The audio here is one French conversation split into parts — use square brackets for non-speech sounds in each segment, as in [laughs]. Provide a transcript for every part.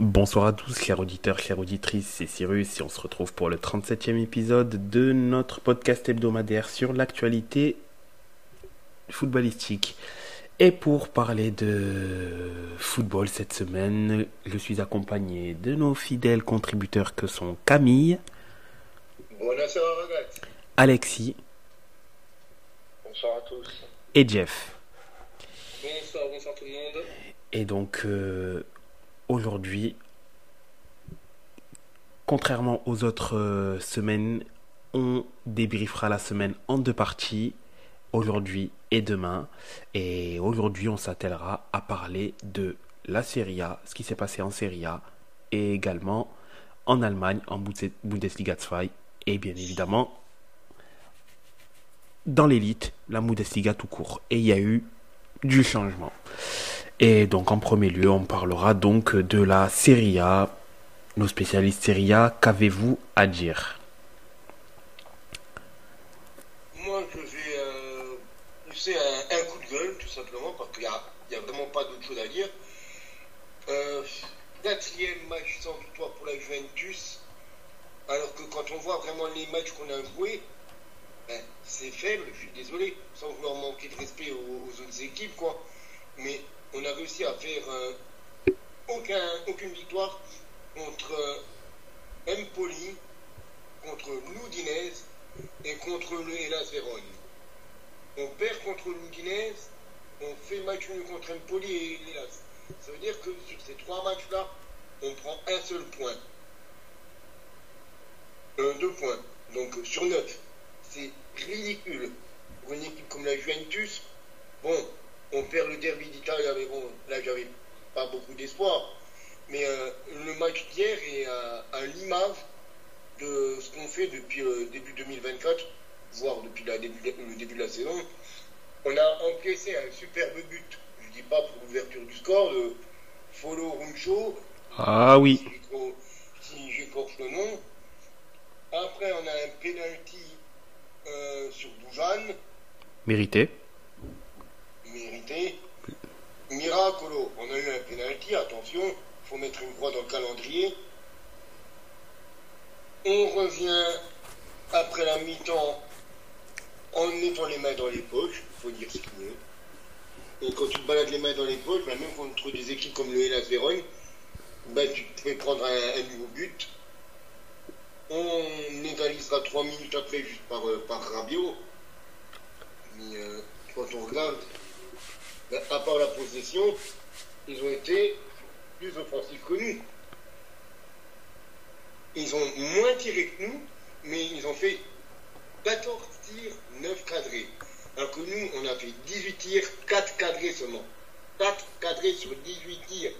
Bonsoir à tous, chers auditeurs, chères auditrices, c'est Cyrus et on se retrouve pour le 37e épisode de notre podcast hebdomadaire sur l'actualité footballistique. Et pour parler de football cette semaine, je suis accompagné de nos fidèles contributeurs que sont Camille. Alexis Bonsoir à tous. et Jeff. Bonsoir, bonsoir tout le monde. Et donc euh, aujourd'hui, contrairement aux autres euh, semaines, on débriefera la semaine en deux parties, aujourd'hui et demain. Et aujourd'hui, on s'attellera à parler de la Serie A, ce qui s'est passé en Serie A, et également en Allemagne, en Bundes- Bundesliga 2, et bien évidemment dans l'élite, la Bundesliga tout court. Et il y a eu du changement. Et donc en premier lieu, on parlera donc de la Serie A. Nos spécialistes Serie A, qu'avez-vous à dire? Moi, je vais euh, pousser un, coup de gueule, tout simplement, parce qu'il n'y a vraiment pas d'autre chose à dire. Euh, quatrième match sans victoire pour la Juventus, alors que quand on voit vraiment les matchs qu'on a joués, ben, c'est faible, je suis désolé, sans vouloir manquer de respect aux, aux autres équipes, quoi. Mais on a réussi à faire euh, aucun, aucune victoire contre euh, Empoli, contre l'Udinese et contre le Hellas Vérone. On perd contre l'Udinese, on fait match nul contre Empoli et l'Hellas. Ça veut dire que sur ces trois matchs-là, on prend un seul point. Euh, deux points. Donc sur neuf. C'est ridicule. Pour une équipe comme la Juventus, bon, on perd le derby d'Italie, bon, là j'avais pas beaucoup d'espoir. Mais euh, le match d'hier est à, à l'image de ce qu'on fait depuis le début 2024, voire depuis la début, le début de la saison. On a encaissé un superbe but, je dis pas pour l'ouverture du score, de Follow Runcho, Ah oui, si j'écorche le nom. Après, on a un penalty euh, sur Dujan, mérité. Miracolo, on a eu un penalty, attention, faut mettre une croix dans le calendrier. On revient après la mi-temps en mettant les mains dans les poches, faut dire ce qu'il est. Et quand tu te balades les mains dans les poches, ben, même contre des équipes comme le Hellas Vérone, ben, tu fais prendre un, nouveau but. On égalisera trois minutes après juste par, euh. Mais euh, quand on regarde, à part la possession, ils ont été plus offensifs que nous. Ils ont moins tiré que nous, mais ils ont fait 14 tirs, 9 cadrés. Alors que nous, on a fait 18 tirs, 4 cadrés seulement. 4 cadrés sur 18 tirs.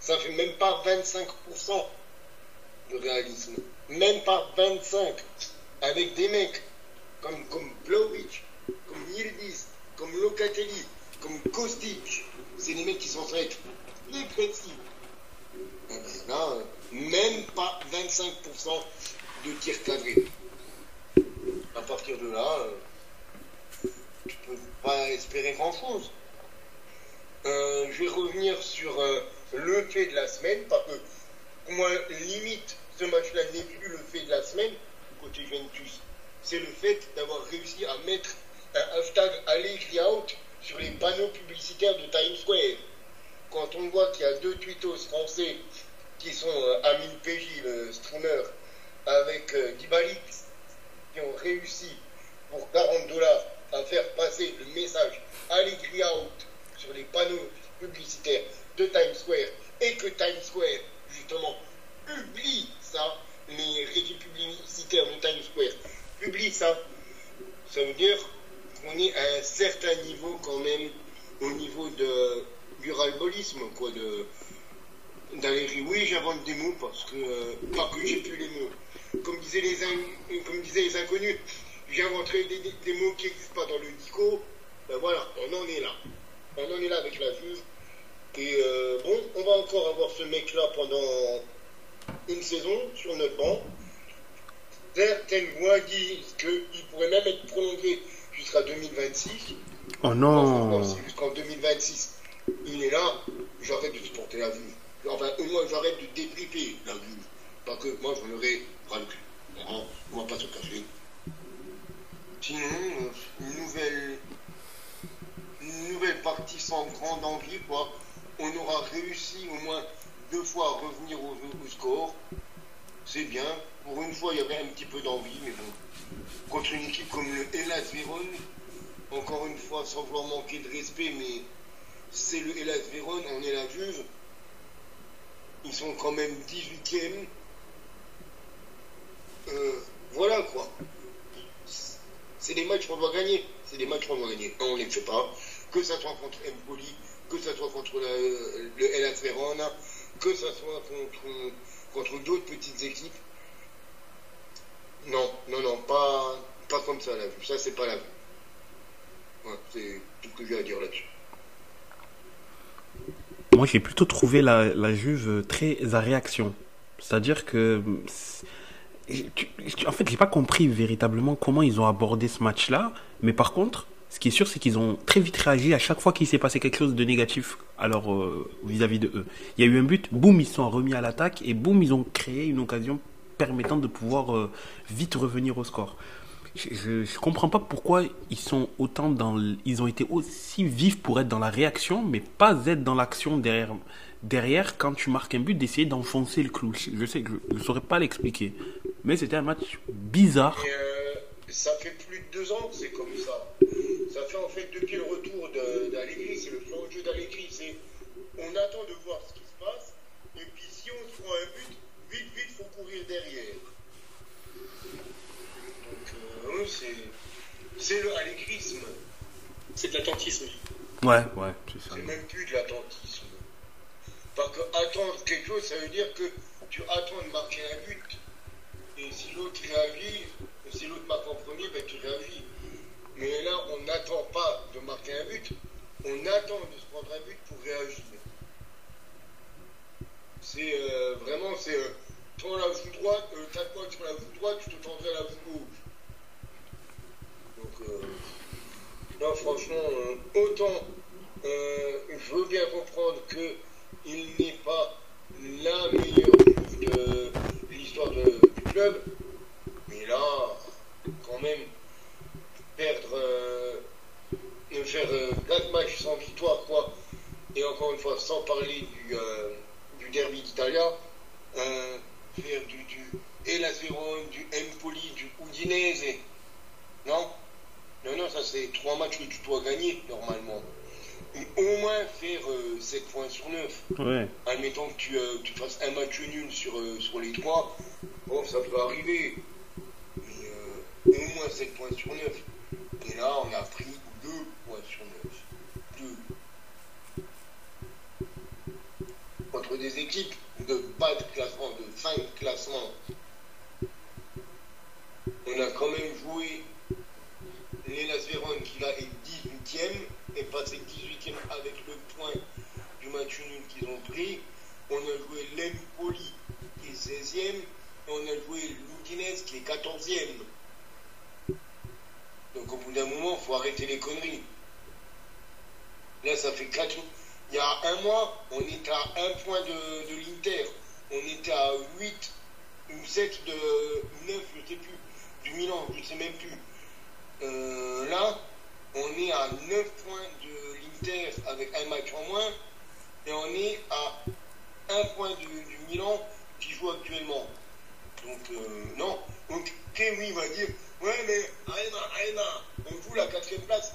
Ça fait même pas 25% de réalisme. Même pas 25. Avec des mecs comme, comme Blaovic, comme Yildiz, comme Locatelli, comme Kostic. C'est des mecs qui sont faits très précis. Eh ben là, même pas 25% de tirs cadrés. À partir de là, euh, tu peux pas espérer grand-chose. Euh, je vais revenir sur euh, le fait de la semaine, parce que moi, limite, ce match-là n'est plus le fait de la semaine, côté Juventus. C'est le fait d'avoir réussi à mettre un hashtag Allegri Out sur les panneaux publicitaires de Times Square. Quand on voit qu'il y a deux tweetos français qui sont euh, Amine Péji, le streamer, avec euh, Dybalik, qui ont réussi pour 40 dollars à faire passer le message Allegri Out sur les panneaux publicitaires de Times Square et que Times Square, justement, publie ça, les régies publicitaires de Times Square publient ça, ça veut dire qu'on est à un certain niveau quand même au niveau de, du ralbolisme, quoi, de, d'Allegri. Oui, j'invente des mots parce que, euh, pas que j'ai plus les mots. Comme disaient les, in- comme disaient les inconnus, j'inventerai des, des- mots qui n'existent pas dans le dico. Ben voilà, on en est là. On en est là avec la Juve. Et euh, bon, on va encore avoir ce mec-là pendant une saison sur notre banc. Certaines voix disent qu'il pourrait même être prolongé jusqu'à 2026. Oh non si jusqu'en 2026, il est là, j'arrête de supporter la Juve. enfin, au moins j'arrête de débriefer la vue. Parce que moi, j'en aurais ras le cul. On va pas se cacher. Sinon, euh, une nouvelle, une nouvelle partie sans grande envie, quoi. On aura réussi au moins deux fois à revenir au, au score. C'est bien. Pour une fois, il y avait un petit peu d'envie, mais bon. Contre une équipe comme le Hellas Vérone, encore une fois, sans vouloir manquer de respect, mais c'est le Hellas Vérone, on est la Juve. Ils sont quand même 18e. Euh, voilà quoi. C'est des matchs qu'on doit gagner. C'est des matchs qu'on doit gagner. On ne les fait pas. Que ça soit contre Empoli, que ça soit contre le, Hellas Verona, que ça soit contre, contre d'autres petites équipes. Non, non, non, pas, pas comme ça la vue. Ça, c'est pas la vue. C'est tout ce que j'ai à dire là-dessus. Moi, j'ai plutôt trouvé la, la Juve très à réaction. C'est-à-dire que. En fait, j'ai pas compris véritablement comment ils ont abordé ce match-là. Mais par contre, ce qui est sûr, c'est qu'ils ont très vite réagi à chaque fois qu'il s'est passé quelque chose de négatif alors euh, vis-à-vis de eux. Il y a eu un but, boum, ils sont remis à l'attaque et boum, ils ont créé une occasion permettant de pouvoir euh, vite revenir au score. Je, je comprends pas pourquoi ils sont autant dans, ils ont été aussi vifs pour être dans la réaction, mais pas être dans l'action derrière. Derrière, quand tu marques un but, d'essayer d'enfoncer le clou. Je sais que je ne saurais pas l'expliquer, mais c'était un match bizarre. Euh, ça fait plus de deux ans que c'est comme ça. Ça fait en fait depuis le retour d'Allegri, c'est le plan de jeu d'Allegri. On attend de voir ce qui se passe, et puis si on se prend un but, vite, vite, faut courir derrière. Donc euh, c'est c'est le allegrisme. C'est de l'attentisme. Ouais, ouais, c'est ça. C'est même plus de l'attentisme. Parce que attendre quelque chose, ça veut dire que tu attends de marquer un but. Et si l'autre réagit, si l'autre marque en premier, ben tu réagis. Mais là, on n'attend pas de marquer un but, on attend de se prendre un but pour réagir. C'est euh, vraiment, c'est euh, la joue droite, euh, sur la joue droite, je te tendrai la joue gauche. Donc, euh, non, franchement, euh, autant euh, je veux bien comprendre qu'il n'est pas la meilleure juve de l'histoire du club, mais là, quand même, perdre, euh, euh, faire euh, 4 matchs sans victoire, quoi, et encore une fois, sans parler du, euh, du derby d'Italia, euh, faire du, du Hellas Vérone, du Empoli, du Udinese, non? Non, non, ça c'est trois matchs que tu dois gagner normalement. Et au moins faire euh, 7 points sur 9. Ouais. Admettons que tu, euh, tu fasses un match nul sur, euh, sur les trois, bon, ça peut arriver. Mais euh, au moins 7 points sur 9. Et là, on a pris 2 points sur 9. Des équipes de bas de classement, de fin de classement. On a quand même joué Vérone qui là est 18e, est passé 18e avec le point du match nul qu'ils ont pris. On a joué l'Empoli qui est 16e, et on a joué l'Udinese qui est 14e. Donc au bout d'un moment, il faut arrêter les conneries. Là, ça fait 4 Il y a un mois, on était à un point de, l'Inter. On était à 8 ou 7 de 9, je sais plus, du Milan, je sais même plus. Euh, là, on est à 9 points de l'Inter avec un match en moins, et on est à un point du, Milan qui joue actuellement. Donc, euh, non. Donc, Kémy va dire Ouais, mais Alma, Alma, on joue la quatrième place.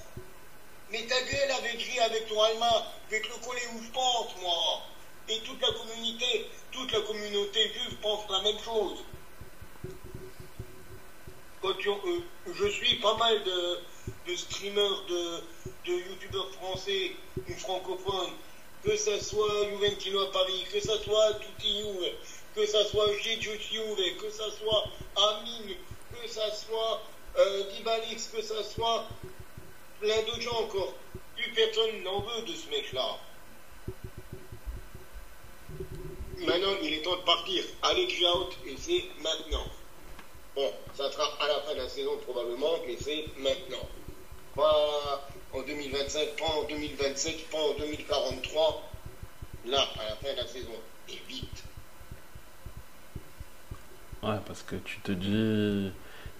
Mais ta gueule avec Gris, avec ton vais te le coller où je pense, moi. Et toute la communauté, toute la communauté juive pense la même chose. Euh, je suis pas mal de, streamers, de, youtubeurs français ou francophones, que ça soit Juventino à Paris, que ça soit Tutti que ça soit Gigi Juve, que ça soit Amine, que ça soit euh, Dibalix, que ça soit plein d'autres gens encore. Plus personne n'en veut de ce mec-là. Maintenant, il est temps de partir. Allez, out, et c'est maintenant. Bon, ça sera à la fin de la saison probablement, mais c'est maintenant. Pas en 2025, pas en 2027, pas en 2043. là, à la fin de la saison, et vite. Ouais, parce que tu te dis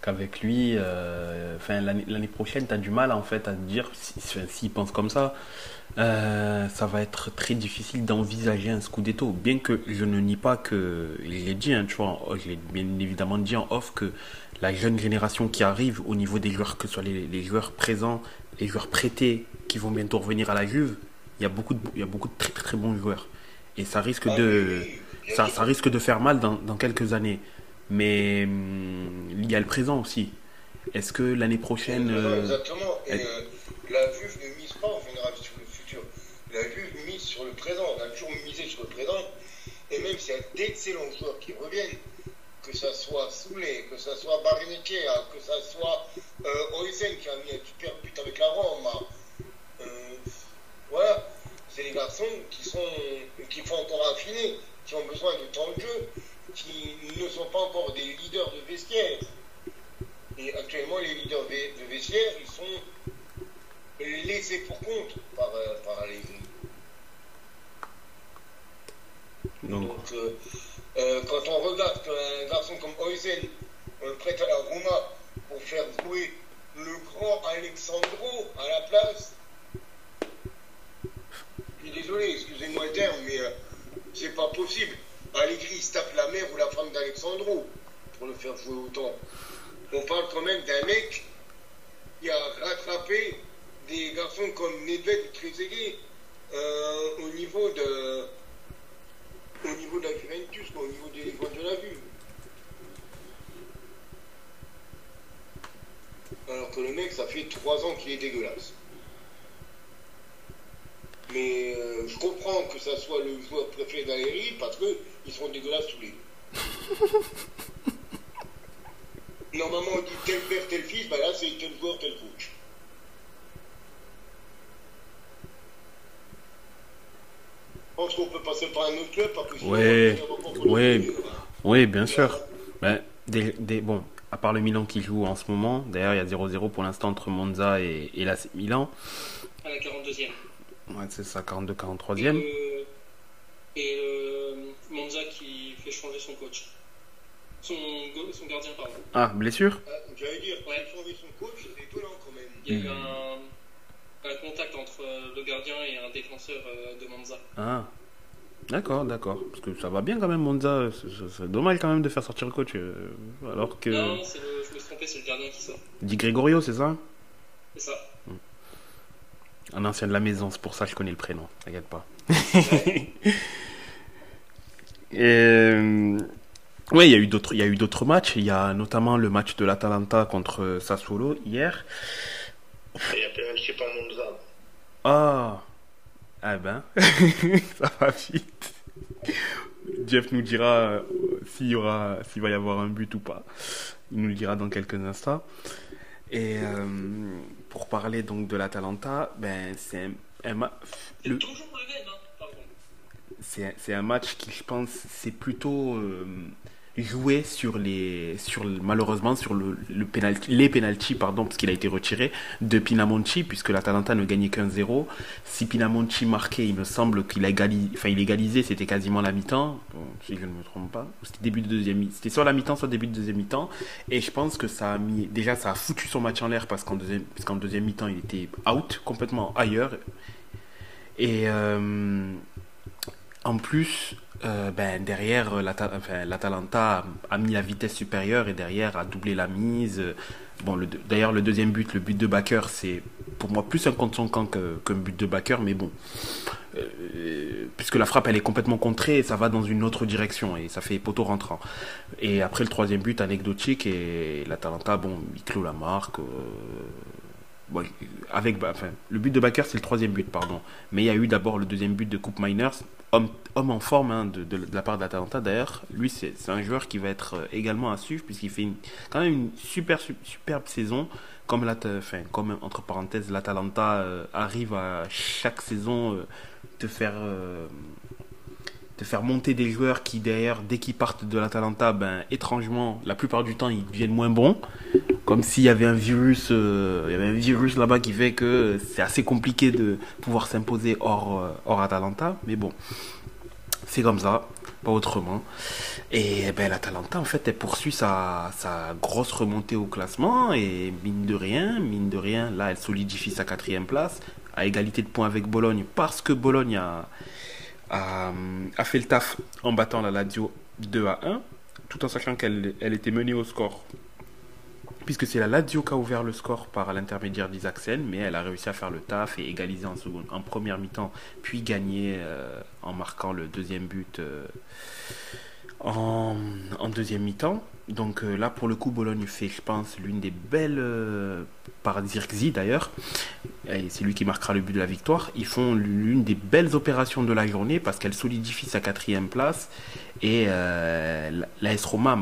qu'avec lui, euh, enfin, l'année prochaine, tu as du mal en fait à te dire, s'il si, pense comme ça, euh, ça va être très difficile d'envisager un Scudetto. Bien que je ne nie pas que, je l'ai dit, hein, tu vois, je l'ai bien évidemment dit en off, que la jeune génération qui arrive au niveau des joueurs, que ce soit les, joueurs présents, les joueurs prêtés qui vont bientôt revenir à la Juve, il y a beaucoup de, il y a beaucoup de très, très, bons joueurs. Et ça risque ah de, ça, ça risque de faire mal dans, dans quelques années. Mais hum, il y a le présent aussi. Est-ce que l'année prochaine. Euh, exactement. Et, euh, la Juve ne mise pas en général sur le futur. La Juve mise sur le présent. On a toujours misé sur le présent. Et même s'il y a d'excellents joueurs qui reviennent, que ce soit Soulé, que ce soit Barinechea, que ce soit euh, Oysen qui a mis un super but avec la Rome. Euh, voilà. C'est des garçons qui sont qui font encore affiner, qui ont besoin de temps de jeu qui ne sont pas encore des leaders de vestiaire. Et actuellement, les leaders de vestiaire, ils sont laissés pour compte par, euh, par les Donc, euh, euh, quand on regarde qu'un garçon comme Oysen, on prête à la Roma pour faire jouer le grand Alexandro à la place, je suis désolé, excusez-moi le terme, mais c'est pas possible. Allegri se tape la mère ou la femme d'Alexandro pour le faire jouer autant. On parle quand même d'un mec qui a rattrapé des garçons comme Nedved ou Trezeguet euh, au niveau de au niveau la Juventus, au niveau des de la vue. Alors que le mec, ça fait trois ans qu'il est dégueulasse. Mais euh, je comprends que ça soit le joueur préféré d'Aléry parce qu'ils sont dégueulasses tous les deux. [laughs] Normalement, on dit tel père, tel fils, bah là, c'est tel joueur, tel coach. Je pense qu'on peut passer par un autre club parce que Oui, oui, oui, bien sûr. Ben, des, bon, à part le Milan qui joue en ce moment, d'ailleurs, il y a 0-0 pour l'instant entre Monza et, et la Milan. À la 42e. Ouais, c'est ça, 42-43e. Et, euh, Monza qui fait changer son coach. Son, son gardien, pardon. Ah, blessure? Ah, J'allais dire, ouais. changer son coach, c'est étonnant quand même. Il y a eu un, un, contact entre euh, le gardien et un défenseur euh, de Monza. Ah, D'accord, d'accord. Parce que ça va bien quand même, Monza. C'est dommage quand même de faire sortir le coach. alors que... Non, le, je me suis trompé, c'est le gardien qui sort. Dit Gregorio, c'est ça? C'est ça. Un ancien de la maison, c'est pour ça que je connais le prénom, t'inquiète pas. [laughs] Euh, oui, il y a eu d'autres, il y a eu d'autres matchs. Il y a notamment le match de l'Atalanta contre Sassuolo hier. Il y a penalty par Monza. Ah, ah ben, [laughs] ça va vite. Jeff nous dira euh, s'il y aura, s'il va y avoir un but ou pas. Il nous le dira dans quelques instants. Et euh, pour parler donc de l'Atalanta, ben c'est un, match. Le... un qui, je pense, c'est plutôt euh, joué sur les, sur malheureusement sur le, le penalty, les penalties pardon parce qu'il a été retiré de Pinamonti puisque l'Atalanta ne gagnait qu'un 0 si Pinamonti marquait il me semble qu'il a égalisé enfin il égalisait c'était quasiment la mi-temps. Si je ne me trompe pas. C'était début de deuxième c'était soit la mi-temps soit début de deuxième mi-temps. Et je pense que ça a mis déjà ça a foutu son match en l'air parce qu'en deuxième qu'en deuxième mi-temps il était out complètement ailleurs. Et euh, en plus euh, ben, derrière, euh, l'Atalanta a mis la vitesse supérieure et derrière a doublé la mise. Bon, d'ailleurs, le deuxième but, le but de Backer, c'est pour moi plus un compte son camp qu'un but de Backer, mais bon, euh, puisque la frappe elle est complètement contrée, ça va dans une autre direction et ça fait poteau rentrant. Et après le troisième but anecdotique et l'Atalanta, bon, il clôt la marque avec, enfin, le but de Bakker, c'est le troisième but, pardon. Mais il y a eu d'abord le deuxième but de Coupe Miners, homme, en forme hein, de, de, la part d'Atalanta. D'ailleurs, lui, c'est un joueur qui va être euh, également à suivre, puisqu'il fait quand même une super, superbe saison. Comme, la, enfin, entre parenthèses, l'Atalanta euh, arrive à chaque saison euh, te faire. te faire monter des joueurs qui d'ailleurs dès qu'ils partent de l'Atalanta ben étrangement la plupart du temps ils deviennent moins bons comme s'il y avait un virus, euh, virus là-bas qui fait que c'est assez compliqué de pouvoir s'imposer hors, euh, hors Atalanta. Mais bon, c'est comme ça, pas autrement. Et ben l'Atalanta, en fait, elle poursuit sa, grosse remontée au classement et mine de rien, mine de rien, là, elle solidifie sa quatrième place à égalité de points avec Bologne parce que Bologne a, fait le taf en battant la Lazio 2 à 1, tout en sachant qu'elle elle était menée au score puisque c'est la Lazio qui a ouvert le score par l'intermédiaire d'Isaacsen, mais elle a réussi à faire le taf et égaliser en, première mi-temps, puis gagner euh, en marquant le deuxième but euh, en, deuxième mi-temps. Donc euh, là, pour le coup, Bologne fait, je pense, l'une des belles, par Zirkzee d'ailleurs, et c'est lui qui marquera le but de la victoire, ils font l'une des belles opérations de la journée parce qu'elle solidifie sa quatrième place et l'AS Roma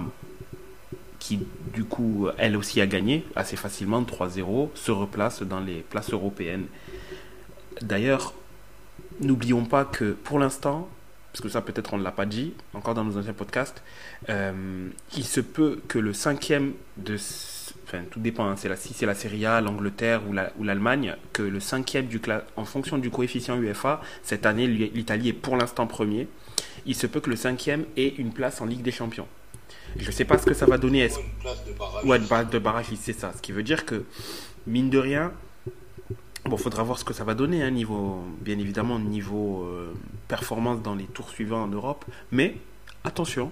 qui du coup elle aussi a gagné assez facilement 3-0 se replace dans les places européennes. D'ailleurs, n'oublions pas que pour l'instant, parce que ça peut-être on ne l'a pas dit encore dans nos anciens podcasts, euh, il se peut que le cinquième. Enfin, tout dépend, hein, si c'est la Serie A, l'Angleterre ou, la, ou l'Allemagne, que le cinquième du en fonction du coefficient UEFA, cette année l'Italie est pour l'instant premier, il se peut que le cinquième ait une place en Ligue des Champions. Je ne sais pas ce que ça va donner. Est-ce Une place de barrage. De c'est ça. Ce qui veut dire que, mine de rien, bon, faudra voir ce que ça va donner, hein, niveau, bien évidemment, niveau euh, performance dans les tours suivants en Europe. Mais, attention,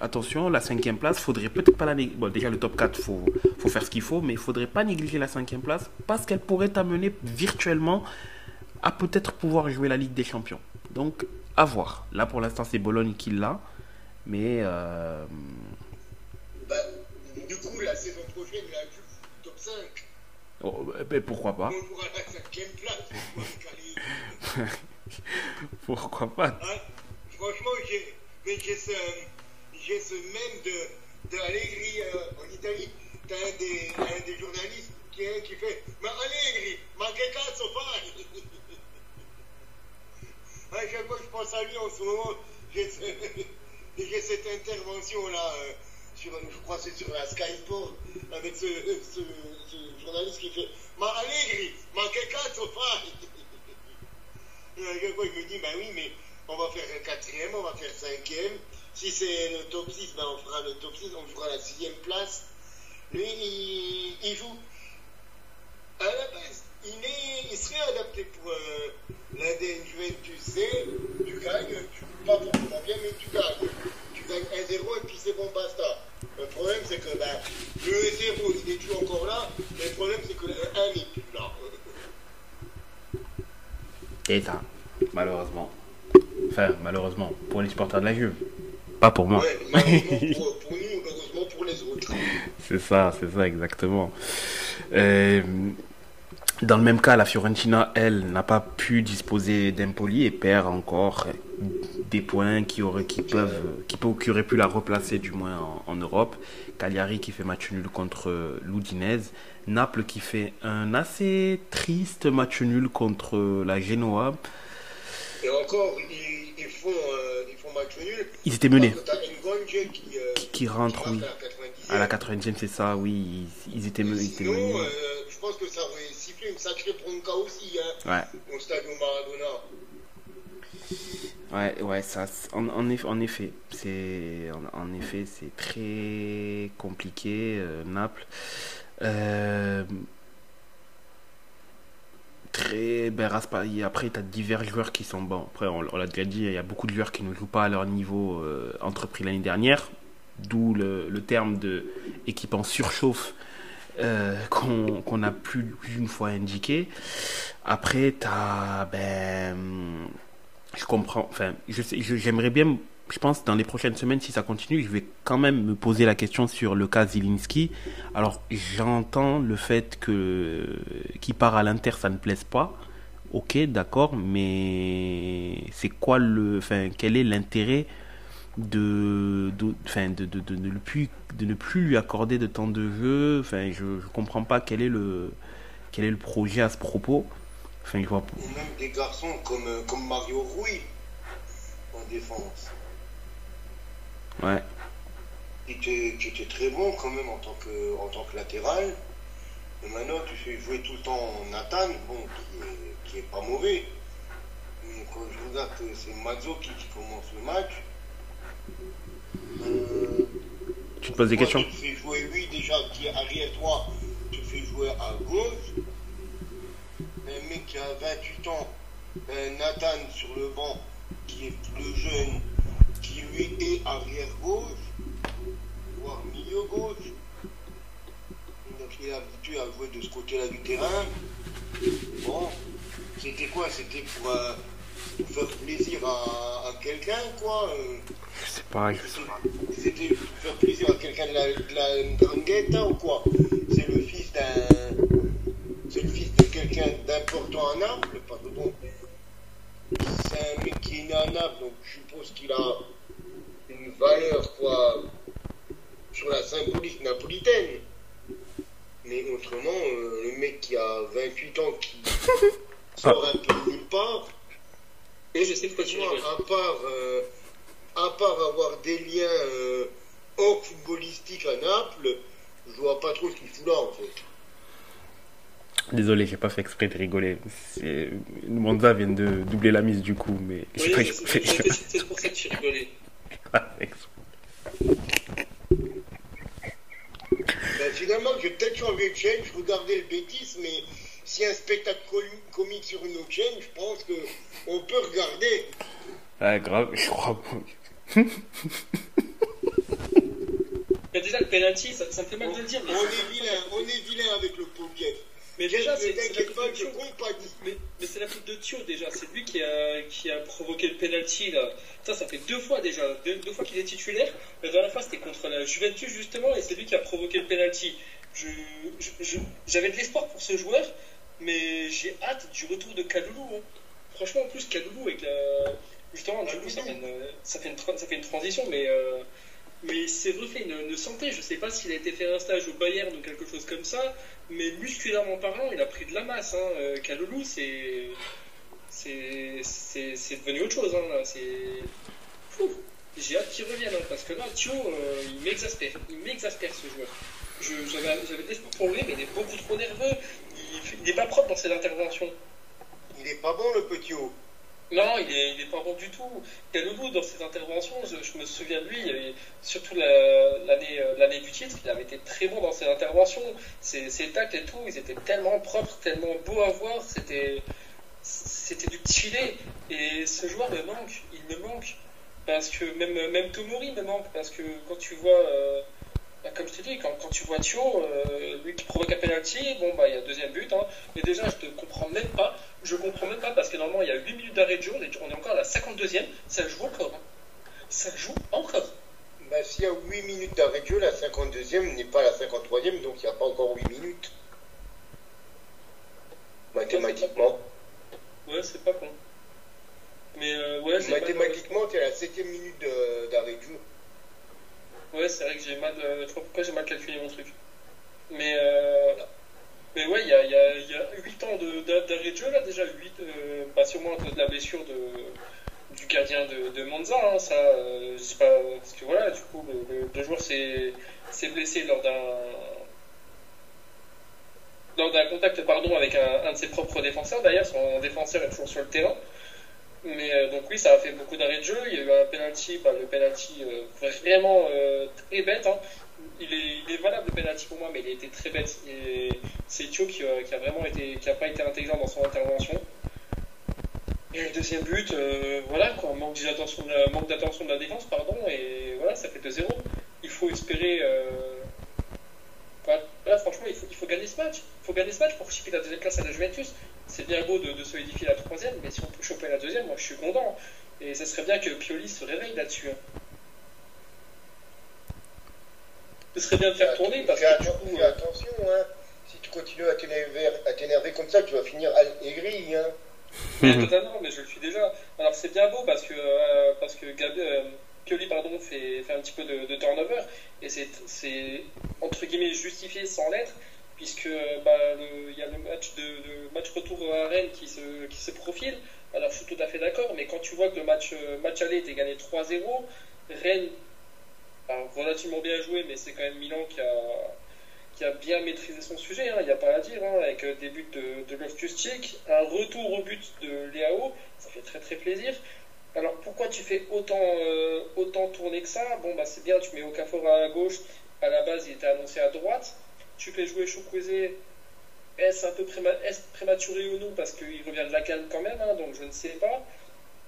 attention, la cinquième place, faudrait peut-être pas la négliger. Bon, déjà, le top 4, faut, faut faire ce qu'il faut, mais il faudrait pas négliger la cinquième place parce qu'elle pourrait t'amener virtuellement à peut-être pouvoir jouer la Ligue des Champions. Donc, à voir. Là, pour l'instant, c'est Bologne qui l'a. Mais euh, Bah, du coup, la saison prochaine, la top 5. oh, ben, pourquoi pas On jouera la cinquième place. on. [laughs] Pourquoi pas Hein Franchement, j'ai, ce, j'ai ce même de, de Allegri euh, en Italie. T'as un des, un des journalistes qui, est- qui fait Ma Allegri, ma che cazzo fai? [laughs] À chaque fois que je pense à lui en ce moment, j'ai, ce- j'ai cette intervention-là, euh, je crois que c'est sur la Sky Sport, avec ce, journaliste qui fait Ma Allegri, ma cazzo fai [laughs] Et je me dis, ben oui, mais on va faire un quatrième, on va faire cinquième. Si c'est le top 6, ben on fera le top 6, on fera la sixième place. Lui, il, il joue. À la base, il, est, il serait adapté pour euh, l'ADN Juventus. C'est, tu gagnes, tu pas forcément bien, mais tu gagnes. Tu gagnes 1-0 et puis c'est bon, basta. Le problème, c'est que ben, le 0, il est toujours encore là, mais le problème, c'est que le 1 n'est plus là. Et ça, malheureusement. Enfin, malheureusement, pour les supporters de la Juve. Pas pour moi. Ouais, malheureusement pour, pour nous, heureusement pour les autres. [laughs] C'est ça, c'est ça, exactement. Euh, dans le même cas, la Fiorentina, elle, n'a pas pu disposer d'Empoli et perd encore des points qui, auraient, qui, peuvent, qui, pu la replacer du moins en, Europe. Cagliari qui fait match nul contre l'Udinese. Naples qui fait un assez triste match nul contre la Genoa. Et encore, ils font, euh, ils font match nul. Ils étaient menés. Ngonge qui, euh, Qui, qui rentre, oui. à la 90e. À la 80e, c'est ça, oui. Ils, ils étaient, étaient Sinon, menés. euh, je pense que ça aurait sifflé une sacrée bronca aussi, hein, Ouais. au stade Maradona. Ouais, ouais, ça, en, en eff- en effet, c'est, en, en effet, c'est très compliqué, euh, Naples. Euh, ben, après, tu as divers joueurs qui sont bons. Après, on, l'a déjà dit, il y a beaucoup de joueurs qui ne jouent pas à leur niveau euh, entrepris l'année dernière, d'où le, terme de équipe surchauffe euh, qu'on a plus d'une fois indiqué. Après, tu as, ben, je comprends. Enfin, je sais- je- j'aimerais bien. Je pense dans les prochaines semaines, si ça continue, je vais quand même me poser la question sur le cas Zilinski. Alors, j'entends le fait que qu'il part à l'Inter, ça ne plaise pas. Ok, d'accord, mais c'est quoi le, enfin, quel est l'intérêt de, de, de, de, de, ne plus, de ne plus lui accorder de temps de jeu? Enfin, je, je comprends pas quel est le, quel est le projet à ce propos. Enfin, je vois. Ou même des garçons comme, euh, comme Mario Rui en défense. Ouais. qui était, très bon quand même en tant que, en tant que latéral. Et maintenant, tu fais jouer tout le temps Nathan, bon, qui est, pas mauvais. Mais quand je regarde que c'est Mazzo qui, commence le match, euh, tu te poses des questions Tu fais jouer lui déjà qui est arrière droit, tu fais jouer à gauche. Un mec qui a 28 ans, un Nathan sur le banc qui est plus jeune, qui lui est arrière gauche milieu gauche. Donc il est habitué à jouer de ce côté-là du terrain. Bon, c'était quoi? C'était pour, euh, faire plaisir à, quelqu'un, quoi. Euh. C'est pas, C'était pour faire plaisir à quelqu'un de la, de la ou quoi? C'est le fils d'un. C'est le fils de quelqu'un d'important à Naples, parce que bon. C'est un mec qui est né à Naples, donc je suppose qu'il a une valeur, quoi sur la symbolique napolitaine. Mais autrement, euh, le mec qui a 28 ans, qui [laughs] sort un peu nulle part, et je sais pas à part, euh, à part avoir des liens euh, hors footballistiques à Naples, je vois pas trop ce qu'il fout là en fait. Désolé, j'ai pas fait exprès de rigoler. Monza vient de doubler la mise du coup, mais j'ai pas C'est pour ça que j'ai Ben, finalement, j'ai peut-être changé de chaîne, je regardais le bêtise, mais si un spectacle comique sur une autre chaîne, je pense que on peut regarder. Ah, grave, je crois pas. Mais déjà, le penalty, ça, ça, me fait mal de le dire. Mais... On est vilain, on est vilain avec le Poguet. Mais déjà, c'est Mais, mais c'est la faute de Thio déjà. C'est lui qui a, qui a provoqué le penalty là. Ça, ça fait deux fois déjà, deux, fois qu'il est titulaire. La dernière fois, c'était contre la Juventus justement, et c'est lui qui a provoqué le penalty. J'avais de l'espoir pour ce joueur, mais j'ai hâte du retour de Kaloulou. Hein. Franchement, en plus, Kaloulou avec la... justement, du coup, ça fait, une, ça, fait une, ça fait une transition, mais euh, mais c'est refait une, une, santé. Je sais pas s'il a été faire un stage au Bayern ou quelque chose comme ça, mais musculairement parlant, il a pris de la masse. Hein. Euh, Kaloulou, c'est. C'est devenu autre chose. Hein, c'est. J'ai hâte qu'il revienne, hein, parce que là, Thio, euh, il m'exaspère. Il m'exaspère ce joueur. J'avais des pour lui, mais il est beaucoup trop nerveux. Il n'est pas propre dans ses interventions. Il n'est pas bon, le petit haut. Non, il est, il est pas bon du tout. Kaloulou, dans ses interventions, je, me souviens de lui, surtout l'année euh, l'année du titre, il avait été très bon dans ses interventions. Ses, ses tacles et tout, ils étaient tellement propres, tellement beaux à voir. C'était c'était du petit filet. Et ce joueur me manque, il me manque. Parce que même, même Tomori me manque, parce que quand tu vois. Euh, bah, comme je te dis, quand, quand tu vois Thio, euh, lui qui provoque un penalty, bon, bah, il y a deuxième but. Hein. Mais déjà, je te comprends même pas. Je comprends même pas parce que normalement, il y a 8 minutes d'arrêt de jeu. On est encore à la 52e. Ça joue encore. Hein. Ça joue encore. Bah, s'il y a 8 minutes d'arrêt de jeu, la 52e n'est pas la 53e, donc il n'y a pas encore 8 minutes. Mathématiquement. Ouais, c'est pas con. Mais euh, ouais, Mathématiquement, tu es à la 7 minute d'arrêt de jeu. Ouais, c'est vrai que j'ai mal. Euh, sais pas pourquoi j'ai mal calculé mon truc. Mais, euh, mais ouais, il y a, y, a, y a 8 ans d'arrêt de, jeu là, déjà 8, euh, bah, sûrement à cause de la blessure de, du gardien de, de Monza. Hein, ça, euh, sais pas. Parce que voilà, du coup, le, joueur s'est blessé lors d'un. Lors d'un contact pardon, avec un de ses propres défenseurs, d'ailleurs, son défenseur est toujours sur le terrain. Mais euh, donc oui, ça a fait beaucoup d'arrêts de jeu. Il y a eu un penalty, le penalty euh, vraiment euh, très bête. Hein. Il, est, il, est, valable le penalty pour moi, mais il a été très bête. C'est Thio qui, qui, a vraiment été, qui a pas été intelligent dans son intervention. Et le deuxième but, voilà quoi, manque d'attention, manque d'attention de la défense, pardon, et voilà, ça fait 2-0. Il faut espérer. Voilà, franchement, il faut, il faut gagner ce match. Il faut gagner ce match pour choper la deuxième place à la Juventus c'est bien beau de, de solidifier la troisième, mais si on peut choper la deuxième, moi je suis content. Et ça serait bien que Pioli se réveille là-dessus. Hein. Ce serait bien de faire tourner parce que. Fais attention, hein. Si tu continues à t'énerver comme ça, tu vas finir aigri. Hein. totalement, mais je le suis déjà. Alors c'est bien beau parce que, euh, parce que euh, Pioli pardon, fait, fait un petit peu de, turnover et c'est entre guillemets justifié sans l'être puisque bah, il y a le match, de, match retour à Rennes qui se, qui se profile. Alors je suis tout à fait d'accord, mais quand tu vois que le match, euh, match aller était gagné 3-0, Rennes relativement bien joué, mais c'est quand même Milan qui a, qui a bien maîtrisé son sujet, hein, il n'y a pas à dire, hein, avec des buts de, de loftus un retour au but de Léao, ça fait très très plaisir. Alors pourquoi tu fais autant, euh, autant tourner que ça? Bon, bah c'est bien, tu mets Okafor à gauche, à la base il était annoncé à droite. Tu fais jouer Chukwueze, est-ce un peu prématuré ou non? Parce qu'il revient de la calme quand même, hein, donc je ne sais pas.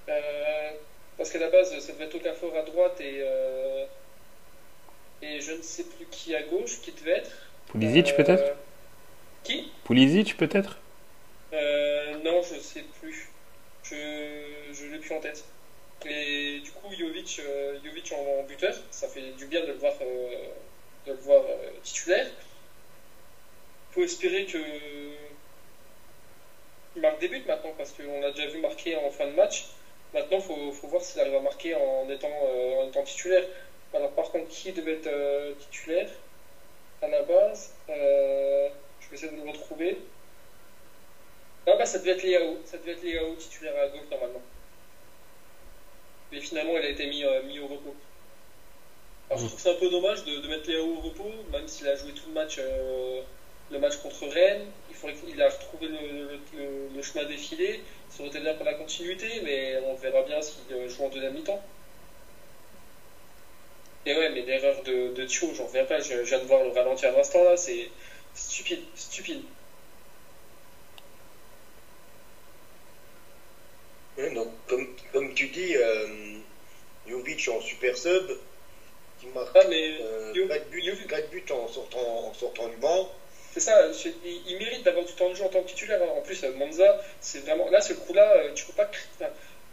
Euh, parce qu'à la base, ça devait être Okafor à droite et, euh, et je ne sais plus qui à gauche, qui devait être. Pulisic peut-être? Qui? Pulisic peut-être? Non, je ne sais plus. Je ne l'ai plus en tête. Et du coup, Jovic, euh, en, buteur, ça fait du bien de le voir, euh, de le voir euh, titulaire. Il faut espérer que il marque des buts maintenant, parce qu'on l'a déjà vu marquer en fin de match. Maintenant, il faut, voir s'il arrive à marquer en étant, en étant titulaire. Alors, par contre, qui devait être titulaire à la base Je vais essayer de le retrouver. Ah bah ça devait être Léao, ça devait être Léao titulaire à gauche normalement mais finalement il a été mis, euh, mis au repos. Alors je trouve c'est un peu dommage de, mettre Léo au repos, même s'il a joué tout le match, euh, le match contre Rennes. Il faudrait qu'il a retrouvé le, chemin défilé. Ça aurait été bien pour la continuité, mais on verra bien s'il euh, joue en deuxième mi-temps. Et ouais, mais l'erreur de, de Thio, j'en reviens pas. Je, viens de voir le ralenti à l'instant là, c'est stupide, stupide. Donc, comme, comme tu dis, euh, Jovic en super sub, qui marque ah, mais, euh, 4, buts, buts, en, sortant, en sortant du banc. C'est ça, il, mérite d'avoir du temps de jeu en tant que titulaire. Hein. En plus, Monza, c'est vraiment. Là, ce coup-là, euh, tu peux pas.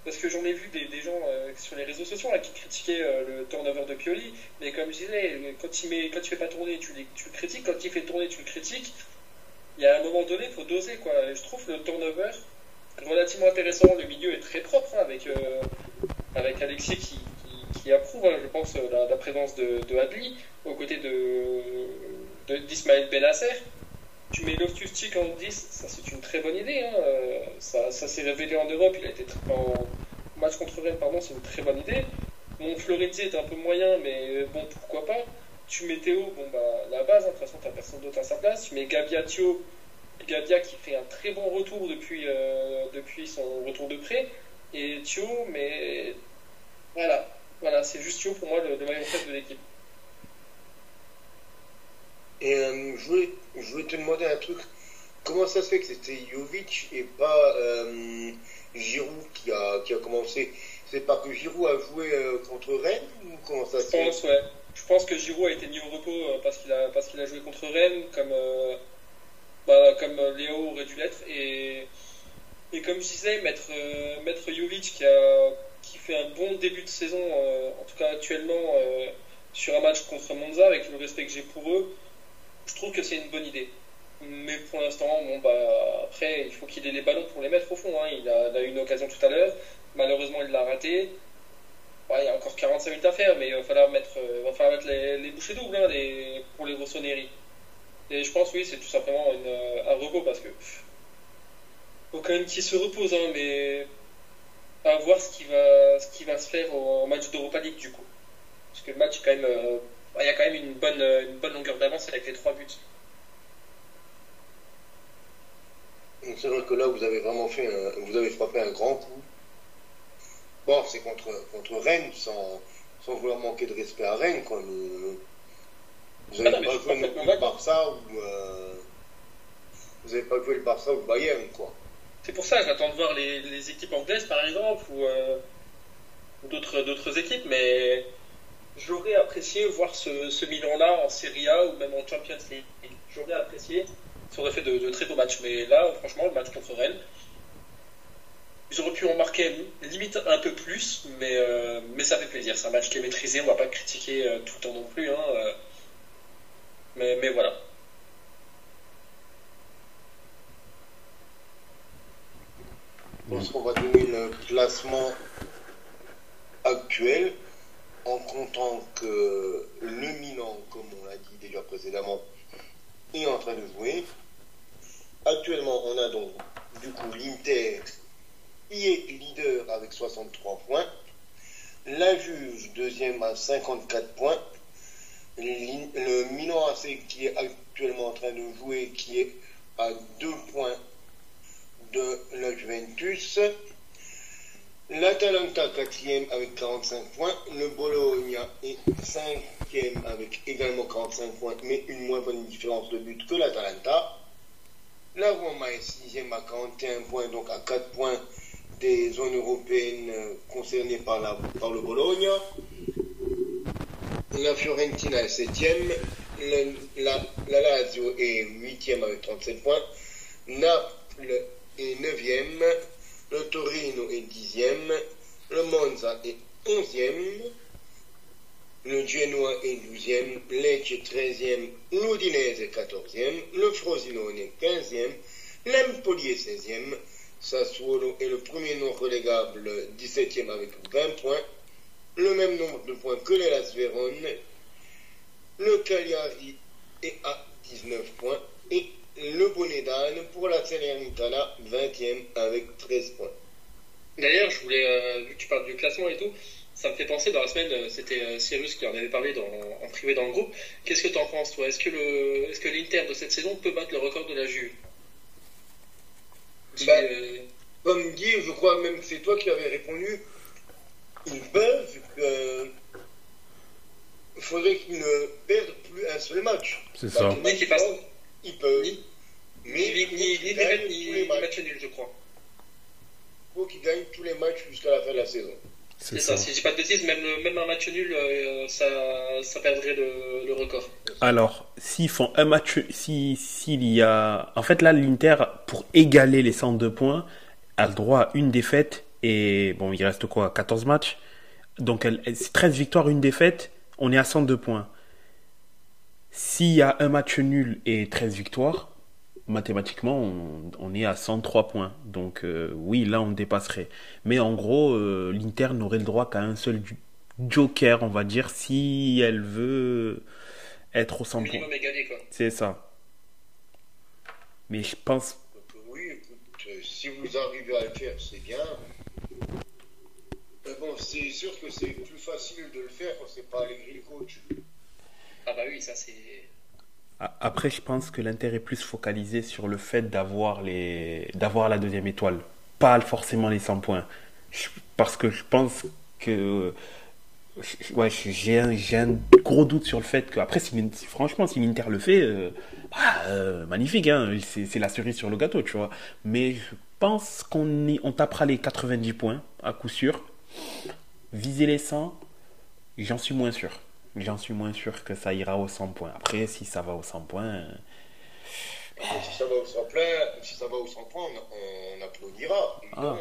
Parce que j'en ai vu des, des gens euh, sur les réseaux sociaux là, qui critiquaient euh, le turnover de Pioli, mais comme je disais, quand il, met, quand il fait pas tourner, tu, tu le critiques, quand il fait tourner, tu le critiques. Il y a un moment donné, il faut doser. Quoi. je trouve le turnover, relativement intéressant. Le milieu est très propre hein, avec, euh, avec Alexis qui, qui, approuve, hein, je pense, la, la, présence de, de Adli aux côtés de, d'Ismaël Benasser. Tu mets Loftus Cheek en 10, ça c'est une très bonne idée. Hein. Euh, ça, ça s'est révélé en Europe, il a été en match contre Rennes, pardon, c'est une très bonne idée. Mon Florenzi est un peu moyen, mais bon, pourquoi pas. Tu mets Théo, bon bah la base, de toute façon t'as personne d'autre à sa place. Tu mets Gabiatio, Gabia qui fait un très bon retour depuis, euh, depuis son retour de prêt. Et Thio, mais voilà, voilà c'est juste Thio pour moi le, le maillot de l'équipe. Et euh, je, voulais, je voulais te demander un truc. Comment ça se fait que c'était Jovic et pas euh, Giroud qui a, qui a commencé? C'est pas que Giroud a joué contre Rennes ou comment ça se fait? Je pense, ouais. Je pense que Giroud a été mis au repos parce qu'il a, parce qu'il a joué contre Rennes, comme bah, comme Léo aurait dû l'être. Et, et comme je disais, euh, mettre Jovic qui, a, qui fait un bon début de saison, euh, en tout cas actuellement, euh, sur un match contre Monza, avec le respect que j'ai pour eux, je trouve que c'est une bonne idée. Mais pour l'instant, bon, bah, après, il faut qu'il ait les ballons pour les mettre au fond. Hein. Il, a, eu une occasion tout à l'heure. Malheureusement, il l'a raté. il y a encore 45 minutes à faire, mais il va falloir mettre, va falloir mettre les, bouchées doubles hein, les, pour les Rossoneri. Et je pense, oui, c'est tout simplement euh, un repos parce que. Faut quand même qu'il se repose, hein, mais. À voir ce qui va, ce qui va se faire au match d'Europa League du coup. Parce que le match, quand même. Euh, il y a quand même une bonne, une bonne longueur d'avance avec les trois buts. C'est vrai que là, vous avez vraiment fait un, vous avez frappé un grand coup. Bon, c'est contre, contre Rennes, sans, sans vouloir manquer de respect à Rennes, quoi. Vous n'avez pas joué le Barça ou. Euh... Vous n'avez pas joué le Barça ou le Bayern, quoi. C'est pour ça, j'attends de voir les, équipes anglaises, par exemple, ou, euh, d'autres, équipes, mais j'aurais apprécié voir ce, ce Milan-là en Serie A ou même en Champions League. J'aurais apprécié. Ça aurait fait de, très beaux matchs. Mais là, franchement, le match contre Rennes, ils auraient pu en marquer limite un peu plus, mais, euh, ça fait plaisir. C'est un match qui est maîtrisé, on va pas critiquer tout le temps non plus. Hein. Mais, voilà. On va donner le classement actuel en comptant que le Milan, comme on l'a dit déjà précédemment, est en train de jouer. Actuellement, on a donc du coup l'Inter qui est leader avec 63 points. La Juge, deuxième à 54 points. Le Milan AC qui est actuellement en train de jouer, qui est à deux points de la Juventus. L'Atalanta quatrième avec 45 points. Le Bologna est cinquième avec également 45 points, mais une moins bonne différence de but que l'Atalanta. La Roma est sixième à 41 points, donc à 4 points des zones européennes concernées par, par le Bologna. La Fiorentina est septième. La, la, Lazio est huitième avec 37 points. Naples est neuvième. Le Torino est dixième. Le Monza est onzième. Le Genoa est douzième. Lecce treizième. L'Udinese est quatorzième. Le Frosinone est quinzième. L'Empoli est seizième. Sassuolo est le premier non relégable, 17e avec 20 points. Le même nombre de points que les Las Vérone. Le Cagliari est à 19 points. Et le Bonedane pour la Salernitana, 20e avec 13 points. D'ailleurs, je voulais, euh, vu que tu parles du classement et tout, ça me fait penser dans la semaine, euh, c'était euh, Cyrus qui en avait parlé dans, en privé dans le groupe. Qu'est-ce que tu en penses, toi? Est-ce que le, est-ce que l'Inter de cette saison peut battre le record de la Juve? Bah, Comme dit, je crois même que c'est toi qui avais répondu. Ils peuvent. Il faudrait qu'ils ne perdent plus un seul match. C'est ça. Mais qu'ils fassent il peut. Ni, mais ni, ni, ni défaite, ni, ni match nul, je crois. Il faut qu'il gagne tous les matchs jusqu'à la fin de la saison. C'est ça. ça. Si je dis pas de bêtises, même, même un match nul, euh, ça, ça perdrait le, le record. Alors, s'ils font un match, si s'il y a, en fait là, l'Inter pour égaler les 102 points, a le droit à une défaite et bon, il reste quoi, 14 matchs? Donc, elle, elle, 13 victoires, une défaite, on est à 102 points. S'il y a un match nul et 13 victoires, mathématiquement, on, on est à 103 points. Donc euh, oui, là, on dépasserait. Mais en gros, euh, l'Inter n'aurait le droit qu'à un seul joker, on va dire, si elle veut être au 100 points. C'est ça. Mais je pense... Oui, écoute, euh, si vous arrivez à le faire, c'est bien. Mais bon, c'est sûr que c'est plus facile de le faire quand c'est pas Allegri le coach. Ah bah oui, ça c'est. Après, je pense que l'intérêt est plus focalisé sur le fait d'avoir les d'avoir la deuxième étoile, pas forcément les 100 points. Parce que je pense que ouais, j'ai un, un, gros doute sur le fait que après, si, franchement, si l'Inter le fait, euh, bah, euh, magnifique, hein, c'est la cerise sur le gâteau, tu vois. Mais je pense qu'on on tapera les 90 points à coup sûr. Viser les 100, j'en suis moins sûr j'en suis moins sûr que ça ira au 100 points. Après, si ça va au 100 points. Euh... Si ça va au 100 points, si ça va au 100 points on, on applaudira. Ah.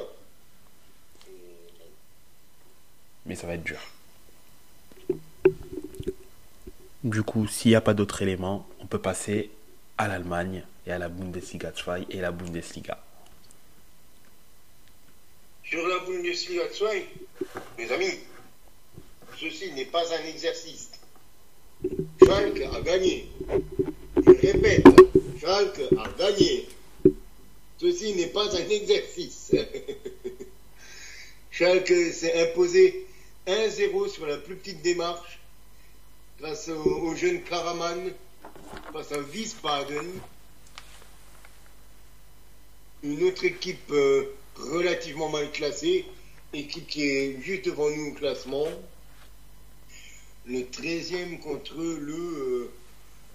Mais ça va être dur. Du coup, s'il n'y a pas d'autres éléments, on peut passer à l'Allemagne et à la Bundesliga 2 et la Bundesliga. Sur la Bundesliga 2, mes amis, Ceci n'est pas un exercice. Schalke a gagné. Je répète, Schalke a gagné. Ceci n'est pas un exercice. [laughs] Schalke s'est imposé 1-0 sur la plus petite démarche grâce au, au jeune Karaman, face à Wiesbaden. Une autre équipe euh, relativement mal classée, équipe qui est juste devant nous au classement le 13e contre le euh,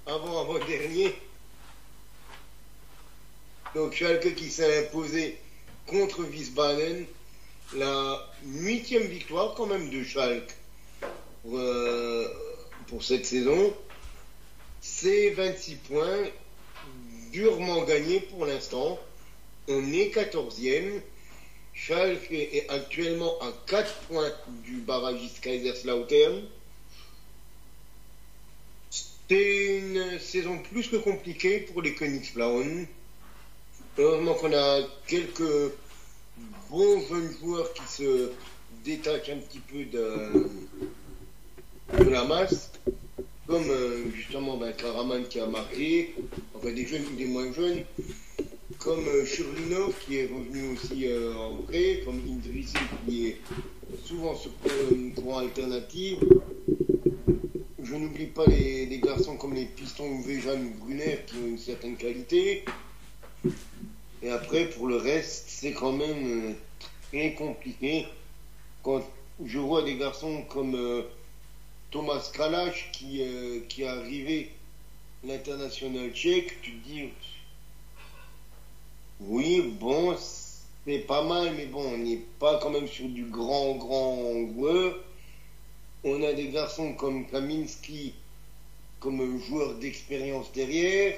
avant-avant-dernier. Donc Schalke qui s'est imposé contre Wiesbaden. La huitième victoire quand même de Schalke pour, euh, pour cette saison. C'est 26 points, durement gagnés pour l'instant. On est 14e. Schalke est actuellement à 4 points du barragiste Kaiserslautern. C'est une saison plus que compliquée pour les Königsblauen. Heureusement qu'on a quelques bons jeunes joueurs qui se détachent un petit peu de, la masse, comme euh, justement ben, Karaman qui a marqué, enfin des jeunes ou des moins jeunes, comme euh, Shurlinov qui est revenu aussi euh, en prêt, comme Indrissi qui est souvent sur un courant alternatif, je n'oublie pas les, garçons comme les pistons Vejan ou Brunner qui ont une certaine qualité. Et après, pour le reste, c'est quand même euh, très compliqué. Quand je vois des garçons comme euh, Thomas Kralach qui, euh, qui est arrivé l'international tchèque, tu te dis, oui, bon, c'est pas mal, mais bon, on n'est pas quand même sur du grand, grand joueur. On a des garçons comme Kaminski comme joueur d'expérience derrière.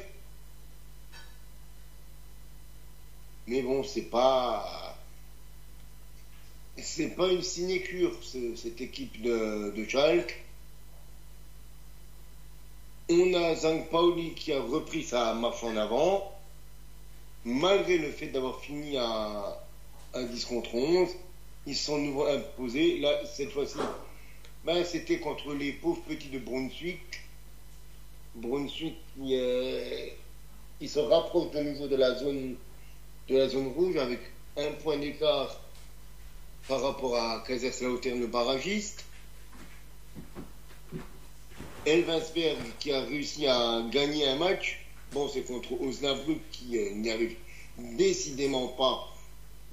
Mais bon, c'est pas. C'est pas une sinécure, cette équipe de, de Schalke. On a Zang Pauli qui a repris sa marche en avant, malgré le fait d'avoir fini à, à 10 contre 11. Ils sont nouveau imposés. Là, cette fois-ci, ben, c'était contre les pauvres petits de Brunswick. Brunswick, euh, se rapprochent de nouveau de la zone, de la zone rouge avec un point d'écart par rapport à Kaiserslautern, le barragiste. Elvinsberg qui a réussi à gagner un match. Bon, c'est contre Osnabrück qui euh, n'y arrive décidément pas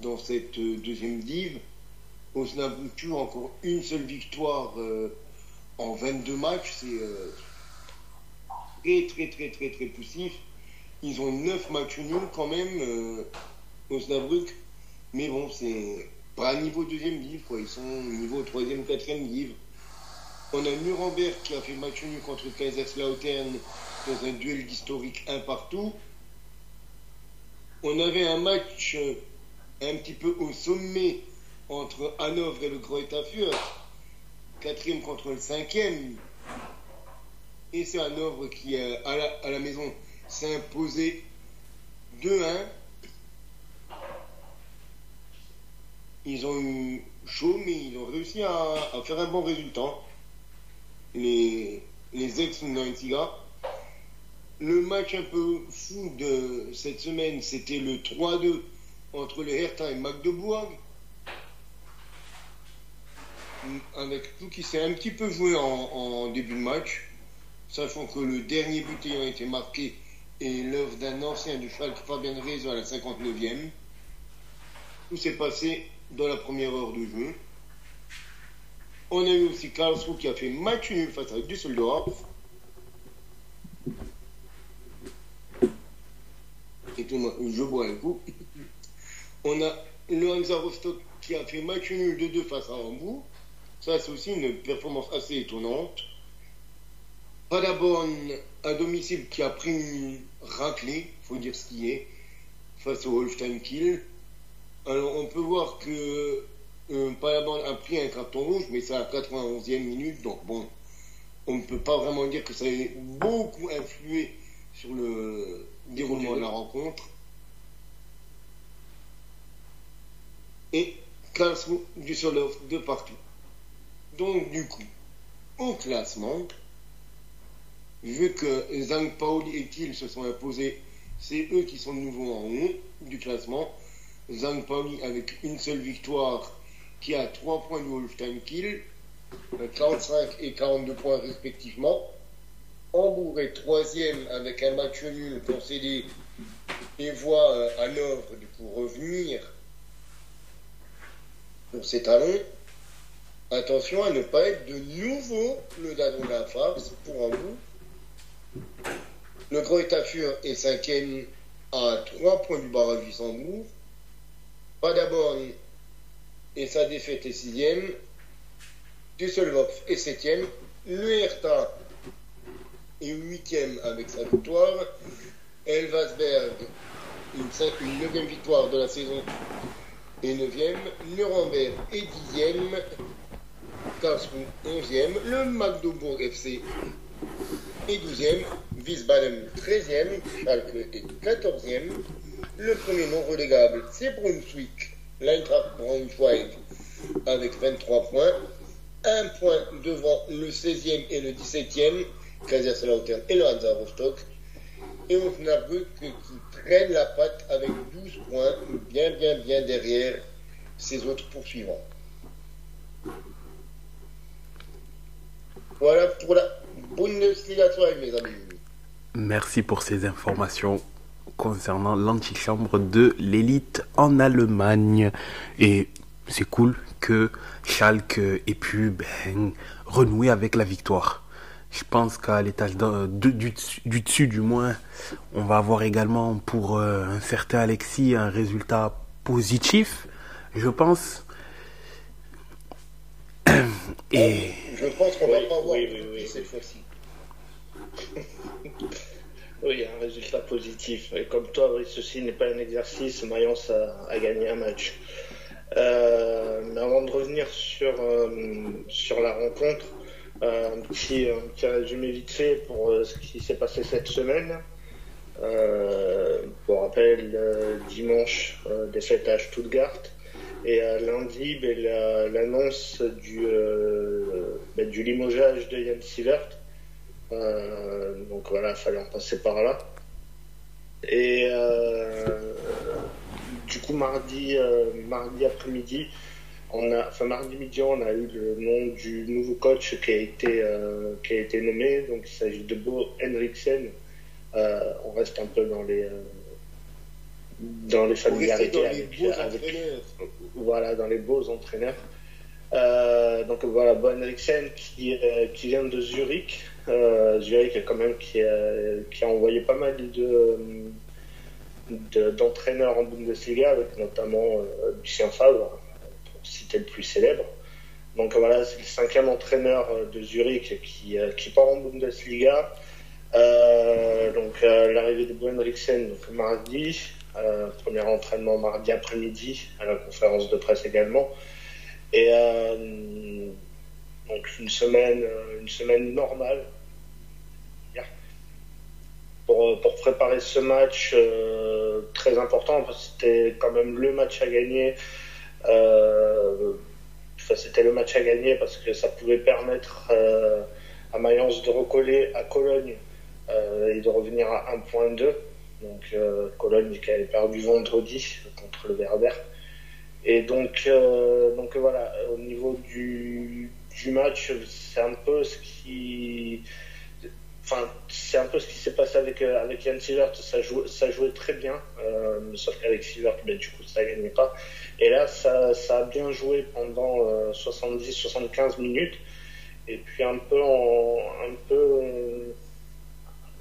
dans cette euh, deuxième div. Osnabrück toujours encore une seule victoire euh, en 22 matchs. C'est très très très très très poussif. Ils ont 9 matchs nuls quand même, Osnabrück. Mais bon, c'est pas niveau deuxième livre, quoi. Ils sont niveau troisième, quatrième livre. On a Nuremberg qui a fait match nul contre Kaiserslautern dans un duel d'historique un partout. On avait un match euh, un petit peu au sommet entre Hanovre et le Greuther Fürth, quatrième contre le cinquième. Et c'est Hanovre qui, euh, à, la, à la maison, s'est imposé 2-1. Ils ont eu chaud, mais ils ont réussi à, faire un bon résultat. Les, les ex-Nantiga. Le match un peu fou de cette semaine, c'était le 3-2 entre le Hertha et Magdebourg. Avec tout qui s'est un petit peu joué en, début de match, sachant que le dernier but ayant été marqué est l'œuvre d'un ancien du Schalke, Fabien Rezo, à la 59e. Tout s'est passé dans la première heure de jeu. On a eu aussi Karlsruhe qui a fait match nul face à Düsseldorf. Tout, je bois un coup. [laughs] On a le Hansa Rostock qui a fait match nul de 2 face à Hambourg. Ça, c'est aussi une performance assez étonnante. Paderborn à domicile qui a pris une raclée, faut dire ce qui est, face au Holstein Kiel. Alors, on peut voir que euh, Paderborn a pris un carton rouge, mais c'est à la 91e minute, donc bon, on ne peut pas vraiment dire que ça ait beaucoup influé sur le déroulement de la rencontre. Et Karlsruhe, Düsseldorf de partout. Donc, du coup, au classement, vu que Zhang Paoli et Kiel se sont imposés, c'est eux qui sont de nouveau en haut du classement. Zhang Paoli avec une seule victoire qui a 3 points de Wolfstein Kiel, 45 et 42 points respectivement. Hambourg est troisième avec un match nul concédé et voit euh, Hanovre du coup revenir pour ses talons. Attention à ne pas être de nouveau le dadon de farce pour Hambourg. Le Fürth est cinquième à 3 points du barrage du Hambourg. Paderborn et sa défaite est sixième. Düsseldorf est septième. Le est huitième avec sa victoire. Elvasberg, une, une neuvième victoire de la saison et neuvième. Nuremberg est dixième. Karlsruhe onzième. Le Magdebourg FC est douzième. Wiesbaden treizième. Schalke est quatorzième. Le premier non relégable, c'est Brunswick. L'Eintracht Braunschweig avec 23 points. Un point devant le 16e et le 17e, Kaiserslautern et le Hansa Rostock. Et Osnabrück qui traîne la patte avec 12 points, bien bien bien derrière ses autres poursuivants. Voilà pour la Bundesliga 2, mes amis. Merci pour ces informations concernant l'antichambre de l'élite en Allemagne. Et c'est cool que Schalke ait pu ben, renouer avec la victoire. Je pense qu'à l'étage du, du, dessus, du moins, on va avoir également pour euh, un certain Alexis un résultat positif, je pense. [clears throat] Et... Je pense qu'on va pas voir oui, cette fois-ci. [laughs] oui, un résultat positif. Et comme toi, ceci n'est pas un exercice. Mayence a, gagné un match. Euh, mais avant de revenir sur, euh, sur la rencontre, euh, un, petit, résumé vite fait pour euh, ce qui s'est passé cette semaine. Euh, pour rappel, dimanche, défaite à Stuttgart. Et lundi, ben, l'annonce du, ben, du limogeage de Yann Sivert. donc voilà, il fallait en passer par là. Et du coup, mardi, mardi après-midi, on a, enfin, mardi midi, on a eu le nom du nouveau coach qui a été, euh, qui a été nommé. Donc, il s'agit de Bo Henriksen. Euh, on reste un peu dans les, euh, dans les familiarités avec, voilà, dans les beaux entraîneurs. donc voilà, Bo Henriksen qui, qui vient de Zurich. Zurich quand même qui a, qui a envoyé pas mal de d'entraîneurs en Bundesliga, avec notamment Lucien Favre, c'était le plus célèbre. Donc voilà, c'est le cinquième entraîneur euh, de Zurich qui, euh, qui part en Bundesliga. Euh, donc l'arrivée de Bo donc mardi, premier entraînement mardi après-midi à la conférence de presse également. Et donc une semaine, une semaine normale pour, pour préparer ce match très important parce que c'était quand même le match à gagner c'était le match à gagner parce que ça pouvait permettre euh, à Mayence de recoller à Cologne euh, et de revenir à 1.2. Donc Cologne qui avait perdu vendredi contre le Werder. Et donc, donc voilà, au niveau du, du match, c'est un peu ce qui enfin, c'est un peu ce qui s'est passé avec, euh, avec Yann Silvert. Ça, jouait, très bien, euh, sauf qu'avec Silvert, ben, du coup, ça gagnait pas. Et là, ça, a bien joué pendant 70-75 euh, minutes. Et puis un peu, un peu,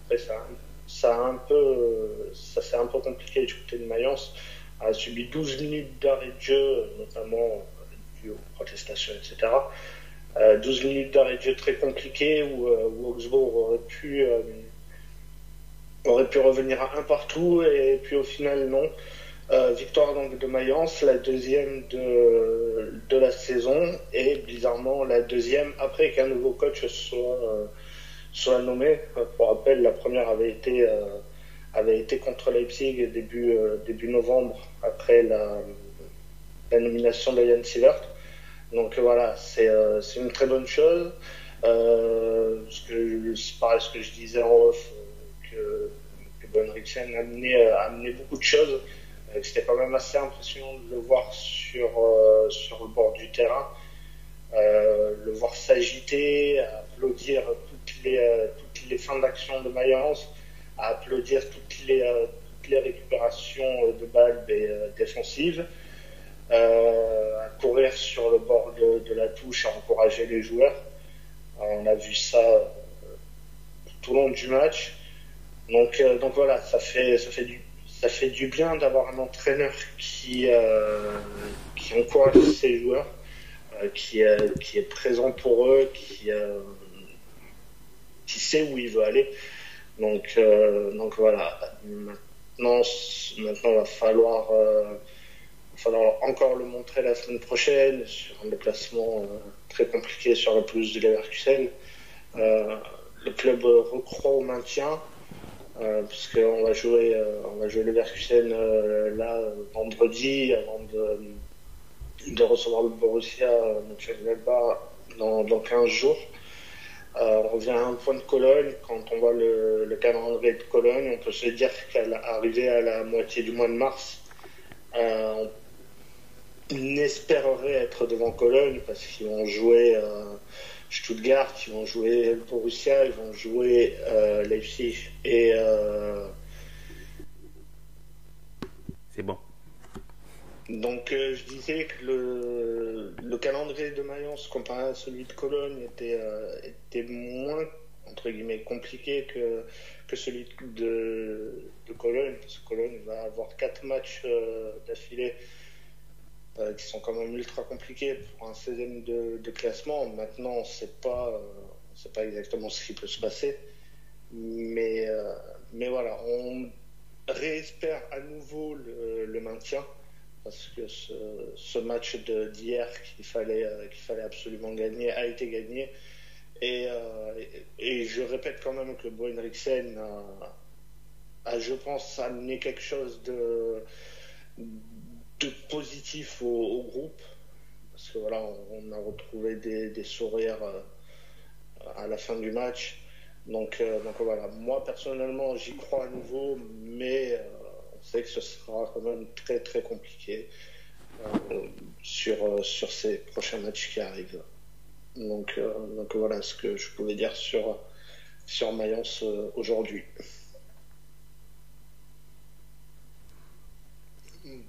après ça, a un peu, ça s'est un peu compliqué du côté de Mayence. A subi 12 minutes d'arrêt de jeu, notamment dû aux protestations, etc. 12 euh, minutes d'arrêt de jeu très compliqué où, euh, Augsbourg aurait pu, euh, aurait pu revenir à un partout et puis au final non. victoire donc de Mayence, la deuxième de, de la saison et bizarrement la deuxième après qu'un nouveau coach soit, soit nommé. Pour rappel, la première avait été, avait été contre Leipzig début, début novembre après la, la nomination de Jan. Donc voilà, euh, c'est une très bonne chose. Euh, ce que, pareil ce que je disais en off, euh, que, que a amené, a amené beaucoup de choses. C'était quand même assez impressionnant de le voir sur, sur le bord du terrain, le voir s'agiter, applaudir toutes les, toutes les fins d'action de Mayence, applaudir toutes les, toutes les récupérations de balles défensives. Euh, courir sur le bord de, la touche, à encourager les joueurs. Euh, on a vu ça euh, tout au long du match. Donc, donc voilà, ça fait, ça fait du, ça fait du bien d'avoir un entraîneur qui, qui encourage ses joueurs, qui, qui est présent pour eux, qui, qui sait où il veut aller. Donc, donc voilà, maintenant, maintenant il va falloir il falloir encore le montrer la semaine prochaine sur un déplacement euh, très compliqué sur la pelouse de Leverkusen. Euh, le club recroit au maintien euh, puisqu'on va jouer va jouer Leverkusen là vendredi avant de, de recevoir le Borussia Mönchengladbach dans, dans 15 jours. on revient à un point de Cologne. Quand on voit le, le calendrier de Cologne, on peut se dire qu'à arriver à la moitié du mois de mars, euh, on espérerait être devant Cologne parce qu'ils vont jouer, euh, Stuttgart, ils vont jouer Borussia, ils vont jouer Leipzig et. C'est bon. Donc je disais que le, le, calendrier de Mayence comparé à celui de Cologne était, était moins entre guillemets compliqué que, que celui de, de Cologne, parce que Cologne va avoir quatre matchs euh, d'affilée euh, qui sont quand même ultra compliqués pour un 16e de, classement. Maintenant, on ne sait pas, euh, pas exactement ce qui peut se passer, mais, mais voilà, on réespère à nouveau le, maintien parce que ce, match d'hier qu'il fallait, fallait absolument gagner a été gagné. Euh, et, je répète quand même que Bo Henriksen a, je pense, amené quelque chose de positif au, groupe. Parce que voilà, on, a retrouvé des, sourires euh, à la fin du match. Donc, euh, donc voilà, moi personnellement, j'y crois à nouveau, mais on sait que ce sera quand même très très compliqué sur, sur ces prochains matchs qui arrivent. Donc, euh, donc voilà ce que je pouvais dire sur, sur Mayence euh, aujourd'hui.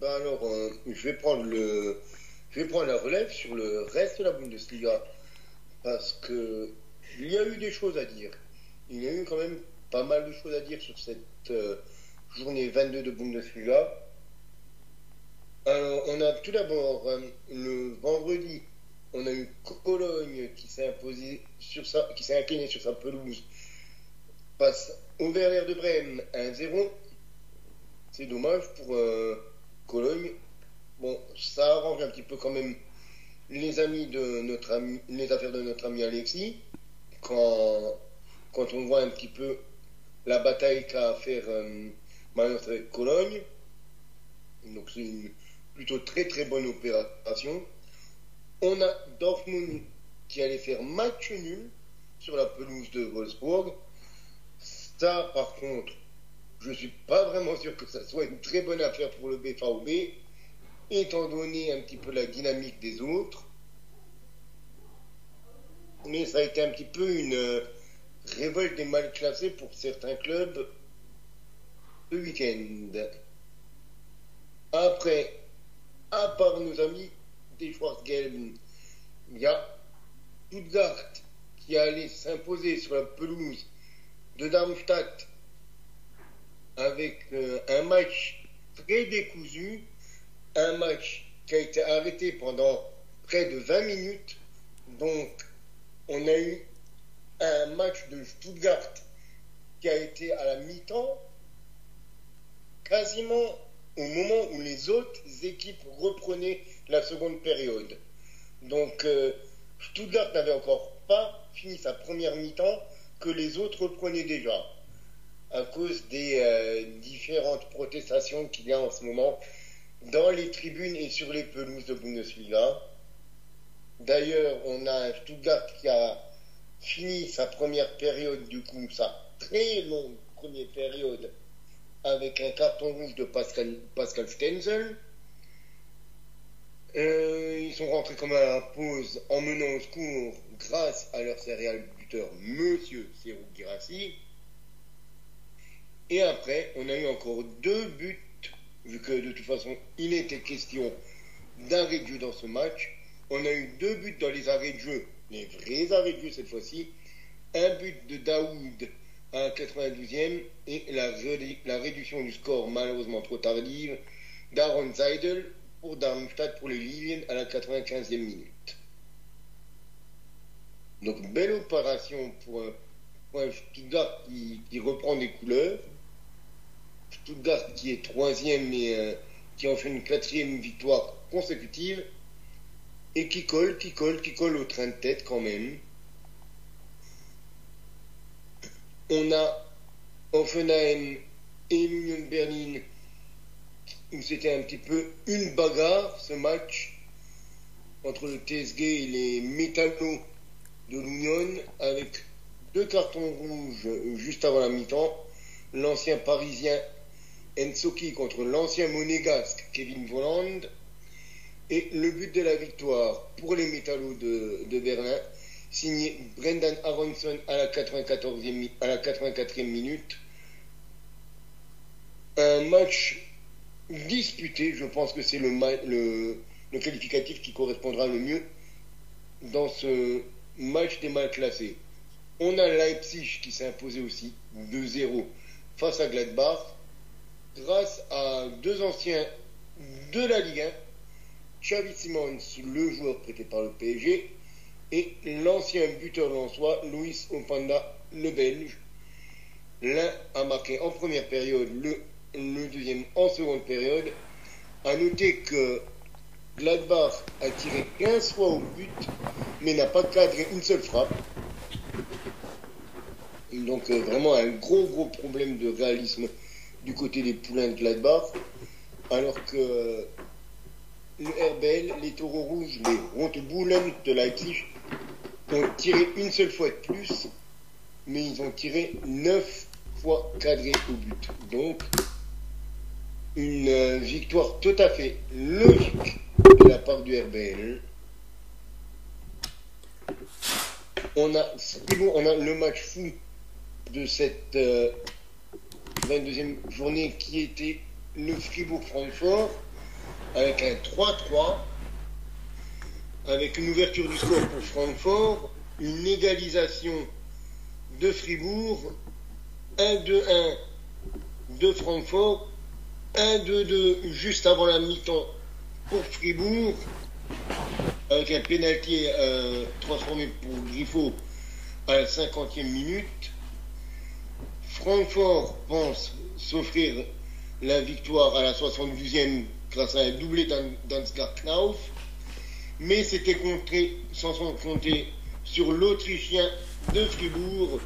Bah alors, euh, je vais prendre le, je vais prendre la relève sur le reste de la Bundesliga parce que il y a eu des choses à dire. Il y a eu quand même pas mal de choses à dire sur cette journée 22 de Bundesliga. Alors, on a tout d'abord le vendredi on a eu Cologne qui s'est imposé sur sa, qui s'est incliné sur sa pelouse passe au Werner de Brême 1-0. C'est dommage pour euh, Cologne. Bon, ça arrange un petit peu quand même les amis de notre les affaires de notre ami Alexis. Quand, quand on voit un petit peu la bataille qu'a à faire euh, Cologne. Donc c'est une plutôt très très bonne opération. On a Dortmund qui allait faire match nul sur la pelouse de Wolfsburg. Ça, par contre, je ne suis pas vraiment sûr que ça soit une très bonne affaire pour le BVB, étant donné un petit peu la dynamique des autres. Mais ça a été un petit peu une euh, révolte des mal classés pour certains clubs le week-end. Après, à part nos amis des Schwarzgelben. Il y a Stuttgart qui allait s'imposer sur la pelouse de Darmstadt avec euh, un match très décousu, un match qui a été arrêté pendant près de 20 minutes. Donc, on a eu un match de Stuttgart qui a été à la mi-temps, quasiment au moment où les autres équipes reprenaient la seconde période. Donc euh, Stuttgart n'avait encore pas fini sa première mi-temps que les autres reprenaient déjà à cause des euh, différentes protestations qu'il y a en ce moment dans les tribunes et sur les pelouses de Bundesliga. D'ailleurs, on a un Stuttgart qui a fini sa première période, du coup, sa très longue première période, avec un carton rouge de Pascal, Pascal Stenzel. Euh, ils sont rentrés comme à la pause en menant au secours grâce à leur céréal buteur Monsieur Serou Girassi. Et après, on a eu encore deux buts, vu que de toute façon, il était question d'arrêt de jeu dans ce match. On a eu deux buts dans les arrêts de jeu, les vrais arrêts de jeu cette fois-ci. Un but de Daoud à 92e et la, la réduction du score malheureusement trop tardive d'Aaron Zeidel pour Darmstadt pour les Lilien à la 95e minute. Donc belle opération pour un, Stuttgart qui, reprend des couleurs. Qui est troisième et euh, qui en fait une quatrième victoire consécutive et qui colle, qui colle, qui colle au train de tête quand même. On a Offenheim et l'Union Berlin où c'était un petit peu une bagarre, ce match, entre le TSG et les Métallos de l'Union, avec deux cartons rouges juste avant la mi-temps. L'ancien parisien Ensoki contre l'ancien monégasque Kevin Voland. Et le but de la victoire pour les Métallos de, Berlin, signé Brendan Aronson à la 94e, à la 84e minute. Un match disputé, je pense que c'est le, le, le qualificatif qui correspondra le mieux dans ce match des mal classés. On a Leipzig qui s'est imposé aussi 2-0 face à Gladbach grâce à deux anciens de la Ligue 1, Xavi Simons, le joueur prêté par le PSG, et l'ancien buteur lançois Luis Opanda, le Belge. L'un a marqué en première période, le, le deuxième en seconde période. À noter que Gladbach a tiré 15 fois au but, mais n'a pas cadré une seule frappe. Donc euh, vraiment un gros gros problème de réalisme du côté des poulains de Gladbach, alors que le RBL, les taureaux rouges, les Rotboulen de Leipzig, ont tiré une seule fois de plus, mais ils ont tiré 9 fois cadré au but. Donc, une euh, victoire tout à fait logique de la part du RBL. On a, on a le match fou de cette 22e euh, journée qui était le Fribourg-Francfort avec un 3-3 avec une ouverture du score pour Francfort, une égalisation de Fribourg, 1-2-1 de Francfort, 1-2-2 juste avant la mi-temps pour Fribourg, avec un pénalty euh, transformé pour Griffo à la 50e minute. Francfort pense s'offrir la victoire à la 72e grâce à un doublé d'Ansgar Knauf, mais c'était sans compter sur l'Autrichien de Fribourg,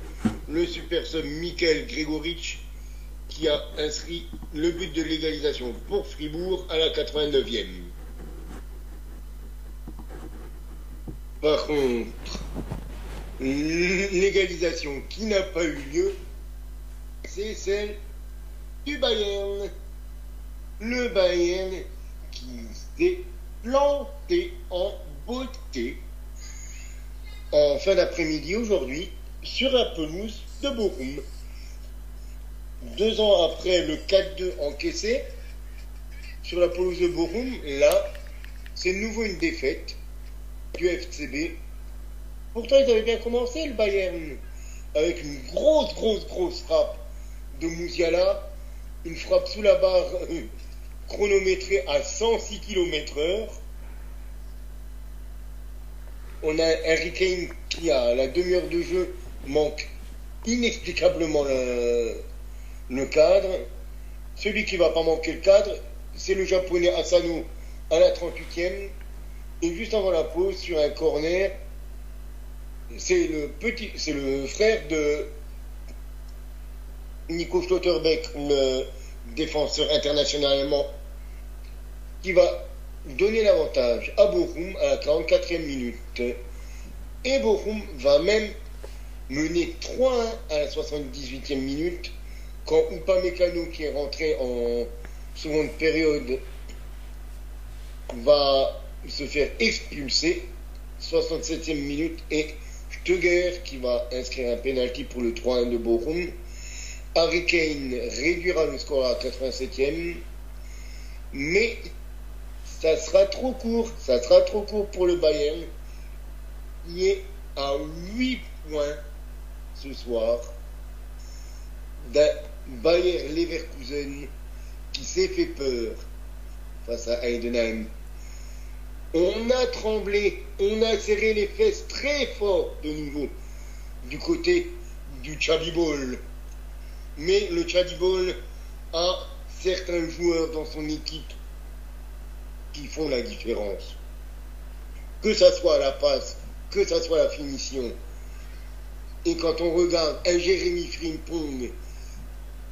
le super Michael Gregorich, qui a inscrit le but de l'égalisation pour Fribourg à la 89e. Par contre, l'égalisation qui n'a pas eu lieu c'est celle du Bayern. Le Bayern qui s'est planté en beauté en fin d'après-midi aujourd'hui sur la pelouse de Bochum. Deux ans après le 4-2 encaissé sur la pelouse de Bochum, là, c'est nouveau une défaite du FCB. Pourtant, ils avaient bien commencé le Bayern avec une grosse, grosse, grosse frappe de Mouziala, une frappe sous la barre euh, chronométrée à 106 km heure. On a Harry Kane qui, à la demi-heure de jeu, manque inexplicablement le, cadre. Celui qui va pas manquer le cadre, c'est le japonais Asano à la 38e. Et juste avant la pause, sur un corner, c'est le petit, c'est le frère de Nico Schlotterbeck, le défenseur international allemand, qui va donner l'avantage à Bochum à la 44e minute. Et Bochum va même mener 3-1 à la 78e minute quand Upamecano, qui est rentré en seconde période, va se faire expulser. 67e minute et Stöger qui va inscrire un penalty pour le 3-1 de Bochum. Harry Kane réduira le score à 87e, mais ça sera trop court, ça sera trop court pour le Bayern, qui est à 8 points ce soir d'un Bayer Leverkusen qui s'est fait peur face à Heidenheim. On a tremblé, on a serré les fesses très fort de nouveau du côté du Chabibol mais le Ball a certains joueurs dans son équipe qui font la différence. Que ça soit la passe, que ça soit la finition. Et quand on regarde un Jérémy Frimpong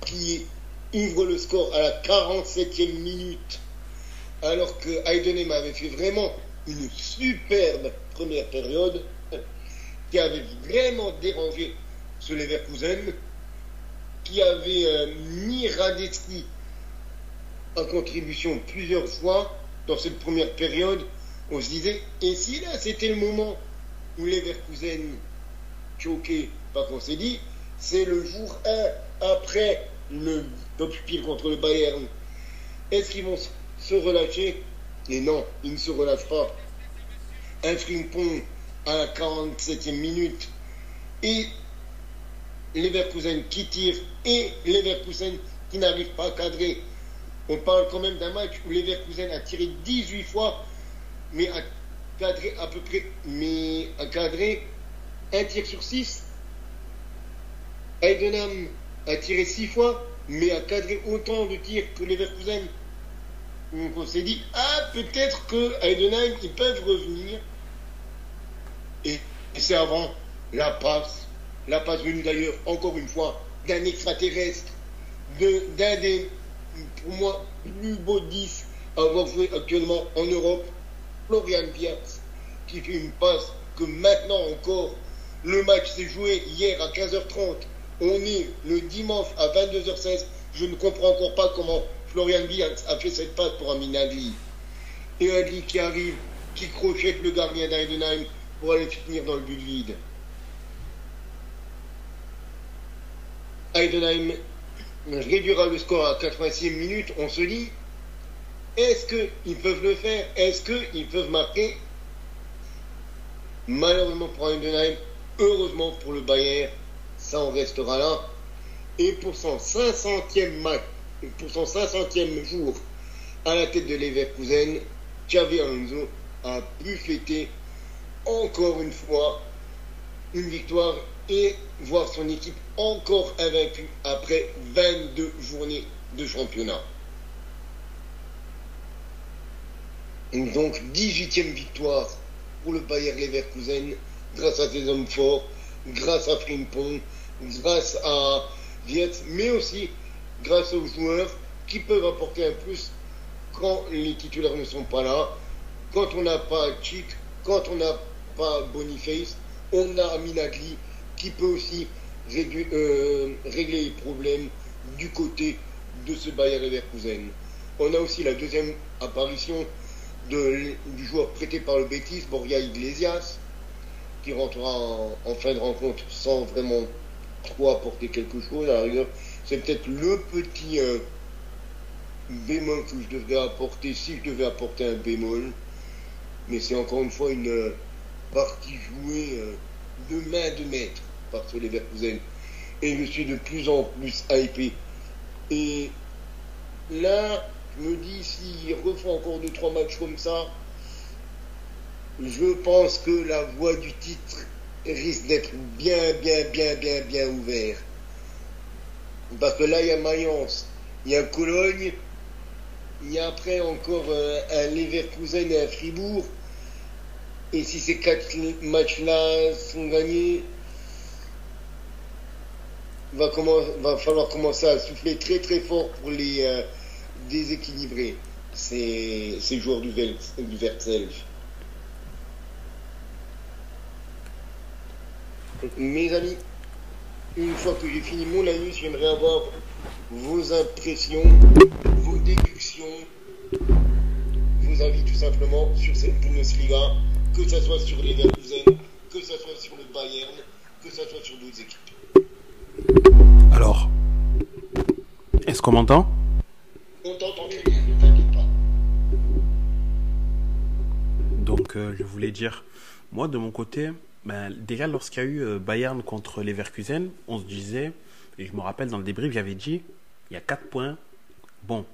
qui ouvre le score à la 47e minute, alors que Heidenheim avait fait vraiment une superbe première période, qui avait vraiment dérangé ce Leverkusen, qui avait euh, mis Radetzky en contribution plusieurs fois dans cette première période, on se disait, et si là c'était le moment où Leverkusen choqué par qu'on s'est dit, c'est le jour 1 après le top speed contre le Bayern. Est-ce qu'ils vont se relâcher? Et non, ils ne se relâchent pas. Un frimpon à la 47e minute et Leverkusen qui tire et Leverkusen qui n'arrive pas à cadrer. On parle quand même d'un match où Leverkusen a tiré 18 fois, mais a cadré à peu près, mais a cadré un tir sur 6. Heidenheim a tiré 6 fois, mais a cadré autant de tirs que Leverkusen. Donc on s'est dit, ah, peut-être que Heidenheim, ils peuvent revenir. Et, et c'est avant la passe, la passe venue d'ailleurs, encore une fois, d'un extraterrestre, d'un des, pour moi, plus beaux 10 à avoir joué actuellement en Europe, Florian Wirtz, qui fait une passe que maintenant encore, le match s'est joué hier à 15h30. On est le dimanche à 22h16. Je ne comprends encore pas comment Florian Wirtz a fait cette passe pour Amin Adli. Et Adli qui arrive, qui crochette le gardien d'Eidenheim pour aller finir dans le but vide. Heidenheim réduira le score à 86e minute. On se dit, est-ce qu'ils peuvent le faire? Est-ce qu'ils peuvent marquer? Malheureusement pour Heidenheim, heureusement pour le Bayern, ça en restera là. Et pour son 500e match, pour son 500e jour à la tête de Leverkusen, Xavi Alonso a pu fêter encore une fois une victoire et voir son équipe encore invaincue après 22 journées de championnat. Donc 18e victoire pour le Bayer Leverkusen grâce à ses hommes forts, grâce à Frimpong, grâce à Vietz, mais aussi grâce aux joueurs qui peuvent apporter un plus quand les titulaires ne sont pas là, quand on n'a pas Chic, quand on n'a pas Boniface, on a Minagli qui peut aussi euh, régler les problèmes du côté de ce Bayer Leverkusen. On a aussi la deuxième apparition du joueur prêté par le Betis, Borja Iglesias, qui rentrera en, fin de rencontre sans vraiment trop apporter quelque chose. À la c'est peut-être le petit euh, bémol que je devrais apporter si je devais apporter un bémol. Mais c'est encore une fois une euh, partie jouée de main de maître par ce Leverkusen. Et je suis de plus en plus hypé. Et là, je me dis, s'il refait encore 2-3 matchs comme ça, je pense que la voie du titre risque d'être bien, bien, bien, bien, bien ouvert. Parce que là, il y a Mayence, il y a Cologne, il y a après encore euh, un Leverkusen et un Fribourg. Et si ces quatre matchs-là sont gagnés, va, falloir commencer à souffler très très fort pour les euh, déséquilibrer ces, ces joueurs du, Vel- du Vertself. Mes amis, une fois que j'ai fini mon anus, j'aimerais avoir vos impressions, vos déductions, vos avis tout simplement sur cette Bundesliga, que ce soit sur les Leverkusen, que ce soit sur le Bayern, que ce soit sur d'autres équipes. Alors, est-ce qu'on m'entend? On t'entend très bien, ne t'inquiète pas. Donc, euh, je voulais dire, moi de mon côté, ben, déjà lorsqu'il y a eu euh, Bayern contre Leverkusen, on se disait, et je me rappelle dans le débrief, j'avais dit, il y a 4 points. Bon,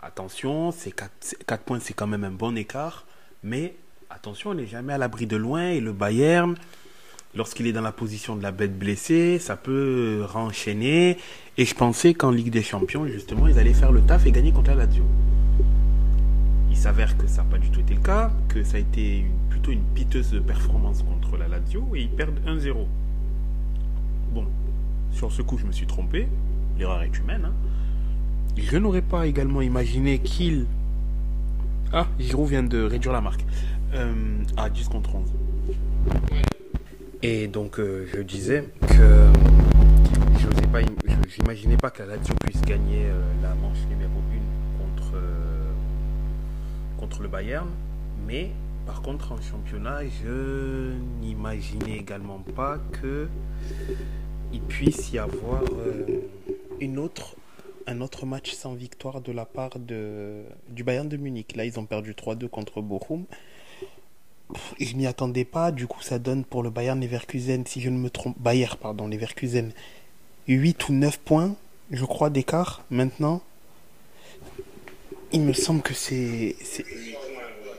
attention, ces 4, points, c'est quand même un bon écart, mais attention, on n'est jamais à l'abri de loin, et le Bayern, lorsqu'il est dans la position de la bête blessée, ça peut renchaîner, et je pensais qu'en Ligue des Champions, justement, ils allaient faire le taf et gagner contre la Lazio. Il s'avère que ça n'a pas du tout été le cas, que ça a été plutôt une piteuse performance contre la Lazio et ils perdent 1-0. Bon, sur ce coup, je me suis trompé. L'erreur est humaine. hein. Je n'aurais pas également imaginé qu'il. Ah, Giroud vient de réduire la marque. Euh, à 10 contre 11. Et donc, euh, je disais que je n'osais pas, pas que la Lazio puisse gagner euh, la manche numéro 1 contre, euh, contre le Bayern, mais Par contre, en championnat, je n'imaginais également pas que il puisse y avoir euh, une autre, un autre match sans victoire de la part de, du Bayern de Munich. Là, ils ont perdu 3-2 contre Bochum. Je m'y attendais pas. Du coup, ça donne pour le Bayern Leverkusen, si je ne me trompe, Bayern, pardon, Leverkusen, 8 ou 9 points, je crois, d'écart maintenant. Il me semble que c'est.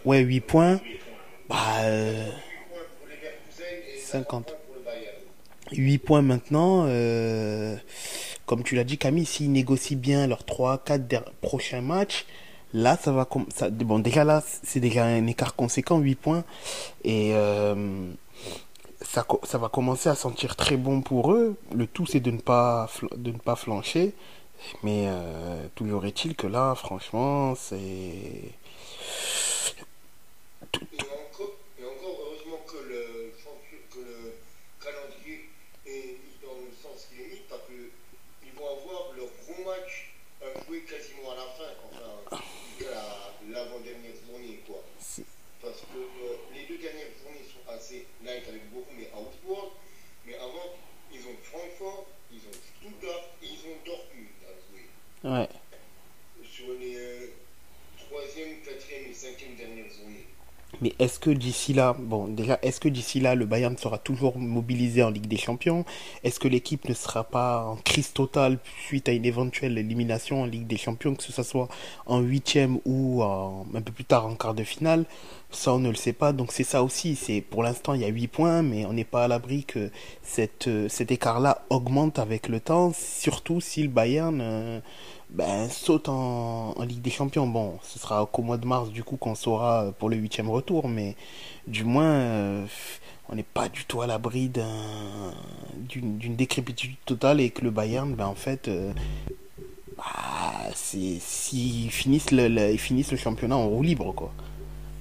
Ouais, 8 points. Bah. euh, 50. 8 points maintenant. euh, comme tu l'as dit, Camille, s'ils négocient bien leurs 3-4 prochains matchs, là, ça va. com- Ça, bon, déjà là, c'est déjà un écart conséquent, 8 points. Et. euh, ça, va commencer à sentir très bon pour eux. Le tout, c'est de ne pas, ne pas flancher. Mais euh, toujours est-il que là, franchement, c'est encore, et encore heureusement que le, champion- que le calendrier est mis dans le sens qu'il est mis, parce qu'ils vont avoir leur gros match à jouer quasiment à la fin, enfin, à l'avant-dernière journée, quoi. c'est- Parce que euh, les deux dernières journées sont assez light avec Bochum et Augsburg, mais avant, ils ont Francfort, ils ont Stuttgart et ils ont Dortmund à jouer. Ouais. Sur les euh, troisième, quatrième et cinquième dernières journées. Mais est-ce que d'ici là, bon, déjà, est-ce que d'ici là, le Bayern sera toujours mobilisé en Ligue des Champions? Est-ce que l'équipe ne sera pas en crise totale suite à une éventuelle élimination en Ligue des Champions, que ce soit en huitième ou en- un peu plus tard en quart de finale? Ça, on ne le sait pas. Donc c'est ça aussi. C'est pour l'instant, il y a 8 points, mais on n'est pas à l'abri que cette, euh, cet écart-là augmente avec le temps, surtout si le Bayern euh, ben, saute en, Ligue des Champions. Bon, ce sera qu'au mois de mars du coup qu'on saura pour le huitième retour, mais du moins, euh, on n'est pas du tout à l'abri d'un d'une décrépitude totale et que le Bayern, ben en fait, euh, bah, s'ils finissent le, le- le championnat en roue libre quoi.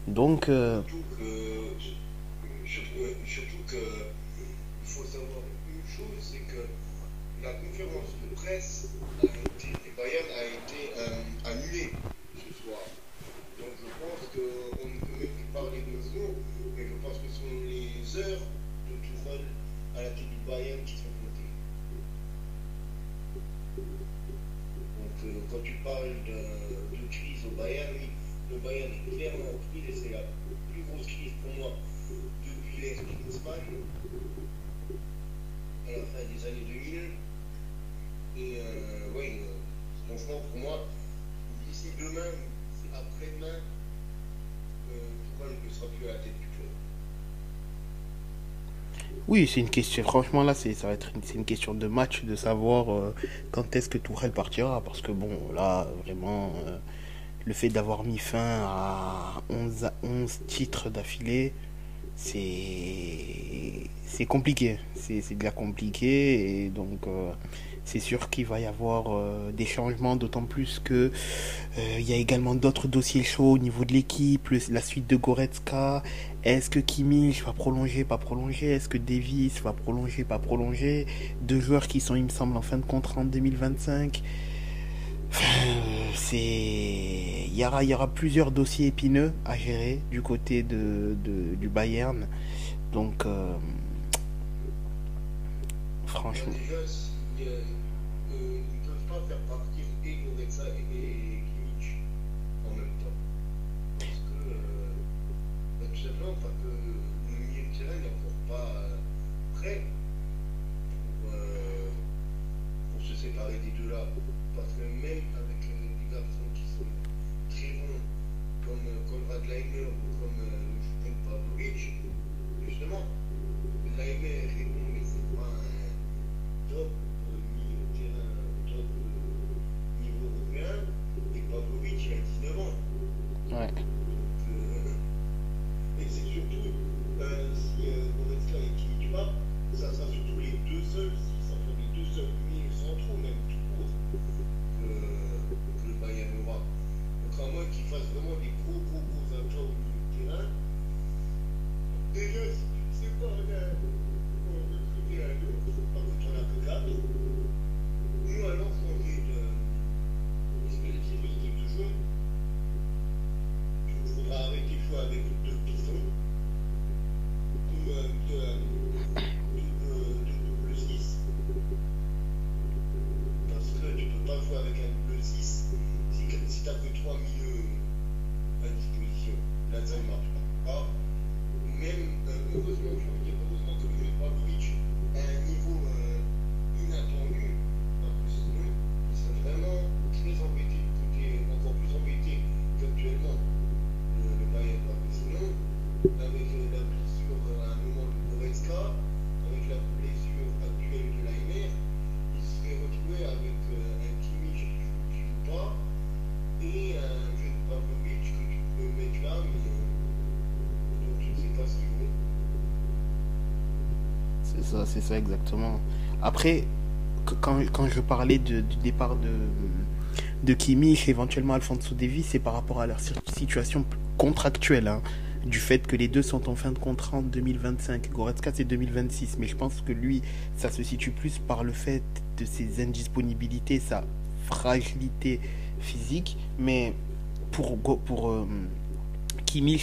Donc euh, Surtout que, surtout, euh, surtout que il faut savoir une chose, c'est que la conférence de presse a été, du Bayern a été euh, annulée ce soir. Donc je pense qu'on ne peut même plus parler de jour, mais je pense que ce sont les heures de Tourelle à la tête du Bayern qui sont comptées. Donc euh, quand tu parles de, de crise au Bayern, oui, le Bayern est clairement en crise et c'est la plus grosse crise pour moi depuis l'ère Klinsmann à la fin des années 2000. Et euh, oui, euh, franchement pour moi, d'ici demain, c'est après-demain, euh, Tourelle ne sera plus à la tête du club. Oui, c'est une question. Franchement là, c'est ça va être une, question de match de savoir euh, quand est-ce que Tourelle partira, parce que bon là vraiment. euh, le fait d'avoir mis fin à 11, à 11 titres d'affilée, c'est compliqué. C'est c'est déjà compliqué et donc euh, c'est sûr qu'il va y avoir euh, des changements, d'autant plus que euh, il y a également d'autres dossiers chauds au niveau de l'équipe, la suite de Goretzka. Est-ce que Kimmich va prolonger, pas prolonger? Est-ce que Davis va prolonger, pas prolonger? Deux joueurs qui sont, il me semble, en fin de contrat en 2025. Enfin, euh, il y aura plusieurs dossiers épineux à gérer du côté du Bayern donc franchement prêt C'est ça, exactement. Après, quand, quand je parlais du départ de, de Kimmich, éventuellement Alfonso Davies, c'est par rapport à leur situation contractuelle. Hein, du fait que les deux sont en fin de contrat en 2025. Goretzka, c'est 2026. Mais je pense que lui, ça se situe plus par le fait de ses indisponibilités, sa fragilité physique. Mais pour, pour euh,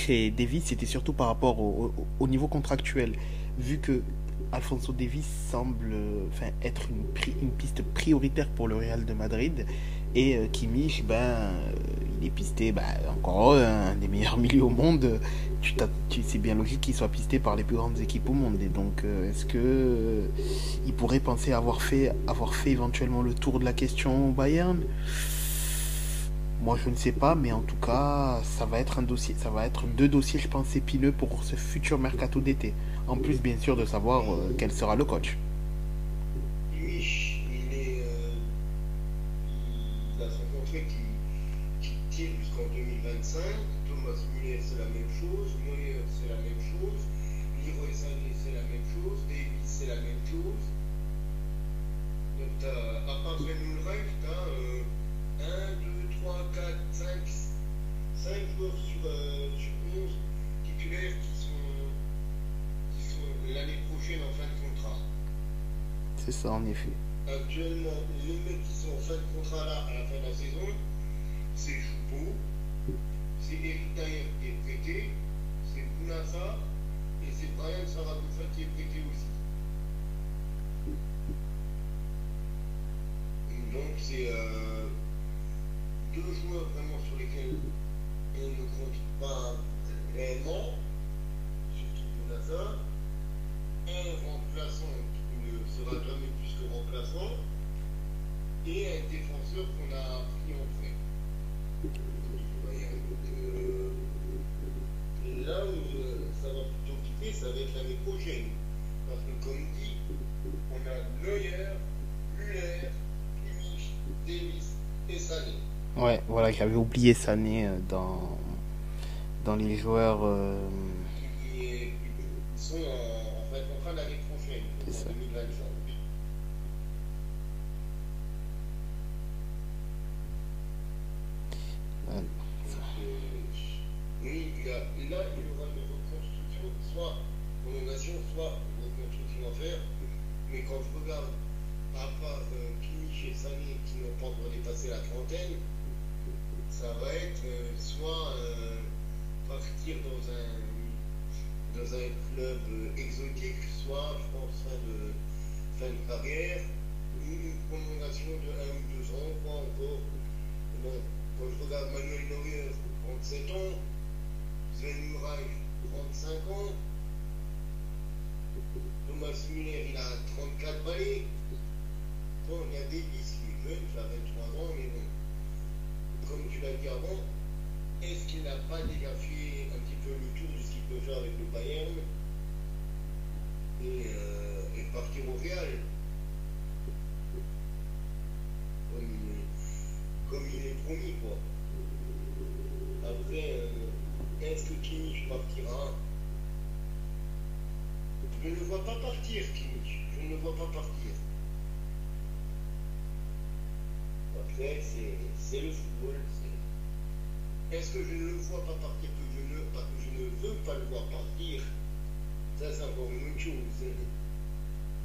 et Davis, c'était surtout par rapport au, niveau contractuel. Vu que Alfonso Davis semble enfin, être une, piste prioritaire pour le Real de Madrid et euh, Kimmich, ben, euh, il est pisté, ben, encore un des meilleurs [laughs] milieux au monde. Tu, tu c'est bien logique qu'il soit pisté par les plus grandes équipes au monde. Donc, euh, est-ce que il pourrait penser avoir fait, avoir fait éventuellement le tour de la question au Bayern? Moi, je ne sais pas, mais en tout cas, ça va être un dossier, ça va être deux dossiers, je pense, épineux pour ce futur mercato d'été. En plus, bien sûr, de savoir quel sera le coach. Thomas Muller c'est la même chose, Neuer c'est la même chose, Leroy Sané c'est la même chose, Davis c'est la même chose. Donc as, à part Sven Ulreich, tu as 1, 2, 3, 4, 5, 5 joueurs sur, euh, sur 11 titulaires qui qui l'année prochaine en fin de contrat. C'est ça en effet. Actuellement, les mecs qui sont en fin de contrat là à la fin de la saison, c'est Choupeau, c'est Eric Dyer qui est prêté, c'est Bounassa et c'est Brian Saragossa qui est prêté aussi. Donc c'est euh, deux joueurs vraiment sur lesquels on ne compte pas réellement, surtout Bounassa, un remplaçant qui ne sera jamais plus que remplaçant, et un défenseur qu'on a pris en prêt. là où euh, ça va plutôt quitter, ça va être l'année prochaine. Parce que comme dit, on a Neuer, Muller, Kimmich, Davis et Sané. Ouais, voilà, j'avais oublié Sané euh, dans, dans les joueurs. Euh... Ils, sont en, en train l'année prochaine, en 2025. Oui, il y a, là, il y aura une reconstruction, soit prolongation, soit reconstruction à faire. Mais quand je regarde, à part euh, Kimmich et Sani qui n'ont pas encore dépassé la trentaine, ça va être euh, soit euh, partir dans un, dans un club euh, exotique, soit, je pense, fin de, fin de carrière, une prolongation de 1 ou 2 ans, quoi encore. Bon, quand je regarde Manuel Neuer, 37 ans, Sven Muraille, 35 ans. Thomas Muller, il a 34 balais. Bon, il y a Davis qui est jeune, qui a 23 ans, mais bon, comme tu l'as dit avant, est-ce qu'il n'a pas déjà fait un petit peu le tour de ce qu'il peut faire avec le Bayern et, euh, et partir au Real comme, comme il est promis, quoi. Après, euh, est-ce que Kimmich partira? Je ne le vois pas partir, Kimmich. Je ne le vois pas partir. Après, c'est le football. Est-ce que je ne le vois pas partir que je ne, parce que je ne veux pas le voir partir? Ça, c'est encore une autre chose.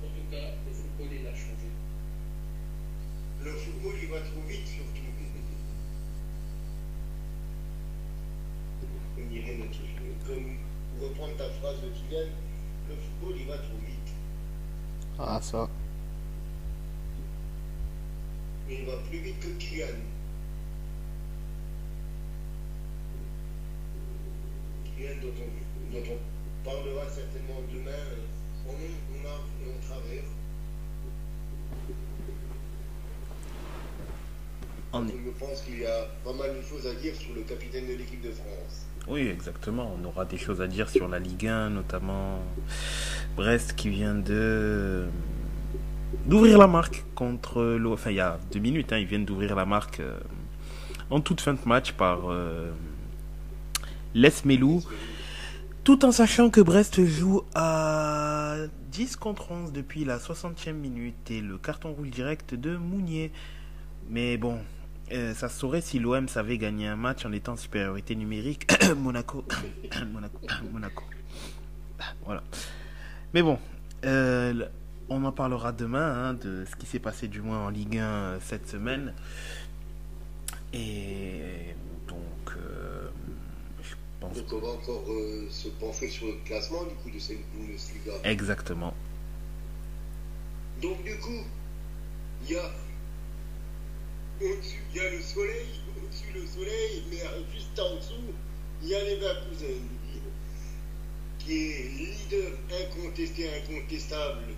En tout cas, le football, il a changé. Le football, il va trop vite, surtout. Comme pour reprendre ta phrase de Kylian, le football il va trop vite. Ah ça. Il va plus vite que Kylian. Dont on, dont on parlera certainement demain, on, on marche et on traverse. Je pense qu'il y a pas mal de choses à dire sur le capitaine de l'équipe de France. Oui, exactement. On aura des choses à dire sur la Ligue 1, notamment Brest qui vient de d'ouvrir la marque contre l'eau. Enfin, il y a deux minutes, hein, ils viennent d'ouvrir la marque euh, en toute fin de match par euh, Les Melou. Tout en sachant que Brest joue à 10 contre 11 depuis la 60e minute et le carton rouge direct de Mounier. Mais bon, euh, ça saurait si l'OM savait gagner un match en étant en supériorité numérique. [coughs] Monaco. [coughs] Monaco. [coughs] Monaco. Voilà. Mais bon, euh, on en parlera demain hein, de ce qui s'est passé du moins en Ligue 1 euh, cette semaine. Et donc, pense. Donc on va encore euh, se pencher sur le classement du coup de cette Bundesliga? Exactement. Donc du coup, il y a au-dessus, il y a le soleil, au-dessus le soleil, mais juste en dessous, il y a les Leverkusen, qui est leader incontesté, incontestable,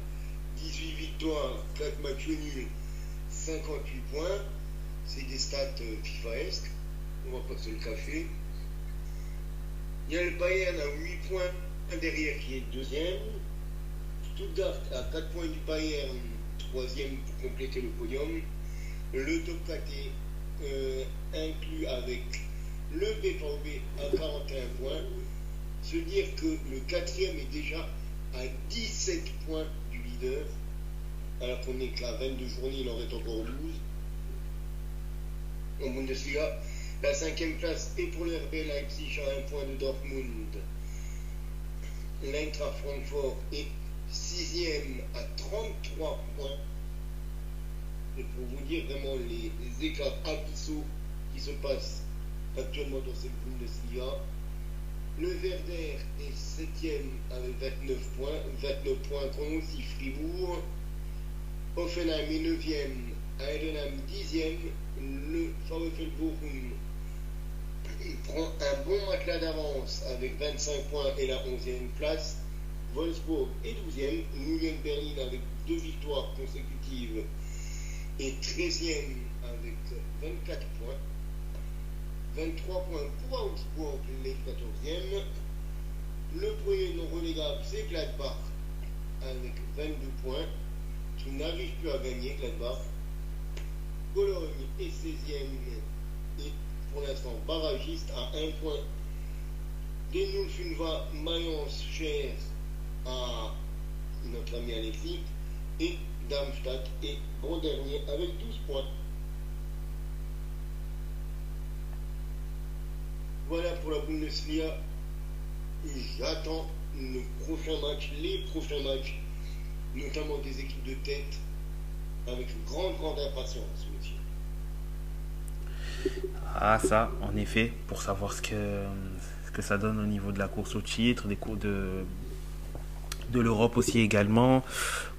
18 victoires, 4 matchs nuls, 58 points. C'est des stats euh, FIFA-esques, on va pas se le cacher. Il y a le Bayern à 8 points derrière qui est deuxième. Stuttgart à 4 points du Bayern, troisième pour compléter le podium. Le top 4 est euh, inclus avec le BVB à 41 points. Se dire que le quatrième est déjà à 17 points du leader, alors qu'on est qu'à 22 journées, il en reste encore 12. En Bundesliga, la cinquième place est pour le RB Leipzig à un point de Dortmund. L'Eintracht Francfort est sixième à 33 points. Et pour vous dire vraiment les, les écarts abyssaux qui se passent actuellement dans cette Bundesliga, le Werder est septième avec 29 points, 29 points comme aussi Fribourg. Offenheim est neuvième, Heidenheim dixième, le VfL Bochum prend un bon matelas d'avance avec 25 points et la 11e place. Wolfsburg est 12e, Union Berlin avec deux victoires consécutives est 13e avec 24 points. 23 points pour Augsbourg, les 14e. Le premier non relégable, c'est Gladbach avec 22 points, qui n'arrive plus à gagner, Gladbach. Cologne est 16e et pour l'instant barragiste à 1 point. Denul Funva, Mayence, Cher à notre ami Alexis et Darmstadt est bon dernier avec 12 points. Voilà pour la Bundesliga. J'attends le prochain match, les prochains matchs, notamment des équipes de tête, avec une grande, grande impatience, monsieur. Ah ça, en effet, pour savoir ce que, ça donne au niveau de la course au titre, des cours de, l'Europe aussi également.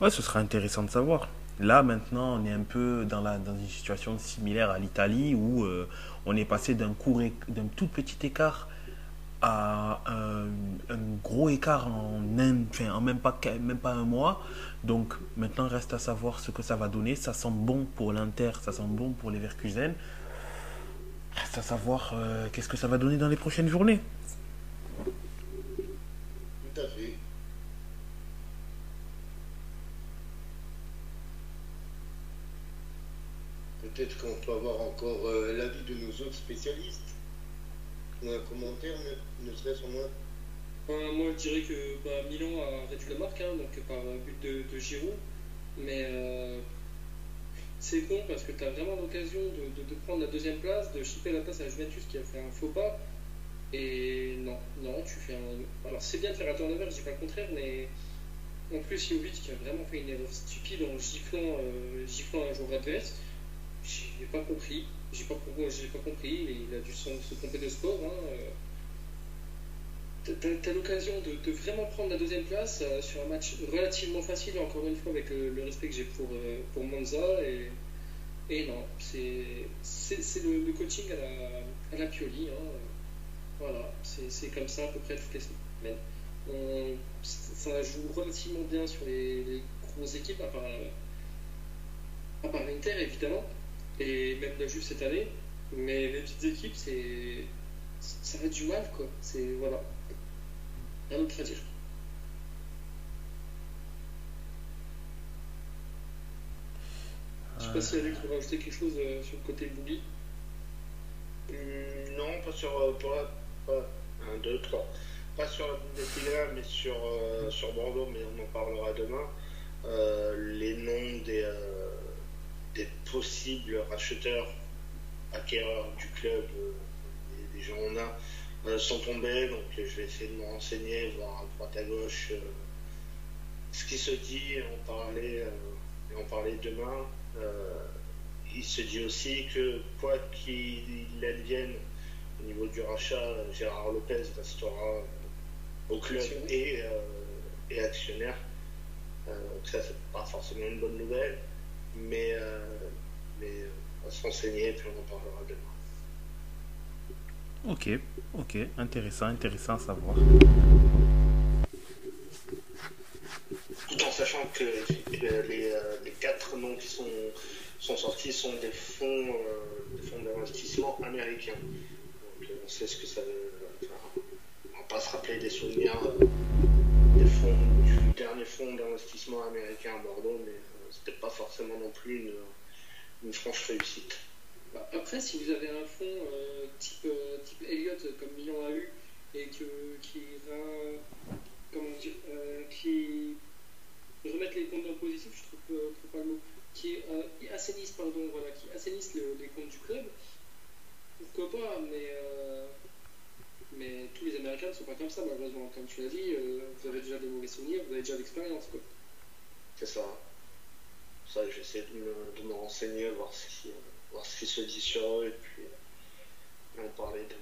Ce sera intéressant de savoir. Là, maintenant, on est un peu dans, une situation similaire à l'Italie où euh, on est passé d'un d'un tout petit écart à un, gros écart en, en même, pas, même pas un mois. Donc maintenant, reste à savoir ce que ça va donner. Ça sent bon pour l'Inter, ça sent bon pour les Verkusen. Reste à savoir euh, qu'est-ce que ça va donner dans les prochaines journées. Tout à fait. Peut-être qu'on peut avoir encore euh, l'avis de nos autres spécialistes ou un commentaire, ne, ne serait-ce au moins. Enfin, moi, je dirais que bah, Milan a réduit la marque, hein, donc par un but de, de Giroud. Mais euh, c'est con parce que tu as vraiment l'occasion de, prendre la deuxième place, de chipper la place à Juventus qui a fait un faux pas. Et non, non, tu fais un. Alors c'est bien de faire un turnover, je dis pas le contraire, mais en plus Jovic qui a vraiment fait une erreur stupide en giflant, euh, giflant un joueur adverse. J'ai pas compris, j'ai pas, pas compris, il a dû se, tromper de sport. Hein, T'as- T'as t'as l'occasion de, de vraiment prendre la deuxième place euh, sur un match relativement facile, encore une fois, avec le, le respect que j'ai pour, euh, pour Monza. Et, et non, c'est le, le coaching à la, à la Pioli. hein. Voilà, c'est c'est comme ça à peu près toutes les semaines. On- ça joue relativement bien sur les, les grosses équipes, à part, à part l'Inter évidemment, et même la Juve cette année. Mais les petites équipes, c'est ça va du mal quoi. C'est voilà. À dire. Je sais pas si Alex veut rajouter quelque chose euh, sur le côté Boogie. Hum, non, pas sur. euh, pas- Un, deux, trois. pas sur la Bundesliga, mais sur, euh, sur Bordeaux, mais on en parlera demain. Euh, les noms des, euh, des possibles racheteurs, acquéreurs du club, des, gens on a, sont tombés. Donc je vais essayer de me renseigner, voir à droite à gauche ce qui se dit, et en parler demain. il se dit aussi que quoi qu'il advienne au niveau du rachat, Gérard Lopez restera au club et, euh, et, actionnaire. Euh, donc ça, c'est pas forcément une bonne nouvelle, mais, euh, mais on va se renseigner et puis on en parlera demain. Ok, ok, intéressant, intéressant à savoir. Tout en sachant que les, les quatre noms qui sont, sortis sont des fonds, des fonds d'investissement américains. Donc on sait ce que ça veut pas se rappeler des souvenirs euh, des fonds, du dernier fonds d'investissement américain à Bordeaux, mais euh, c'était pas forcément non plus une franche réussite. Après, si vous avez un fonds euh, type, type Elliott comme Milan a eu et que, qui va qui remettre les comptes le positif, je trouve, pas le mot, qui assainissent pardon, voilà, qui assainissent les comptes du club, pourquoi pas, mais tous les Américains ne sont pas comme ça, malheureusement. Comme tu l'as dit, euh, vous avez déjà des mauvais souvenirs, vous avez déjà l'expérience. C'est ça. Ça, j'essaie de me, de me, renseigner, voir qui, voir ce qui se dit sur eux, et puis en parler de,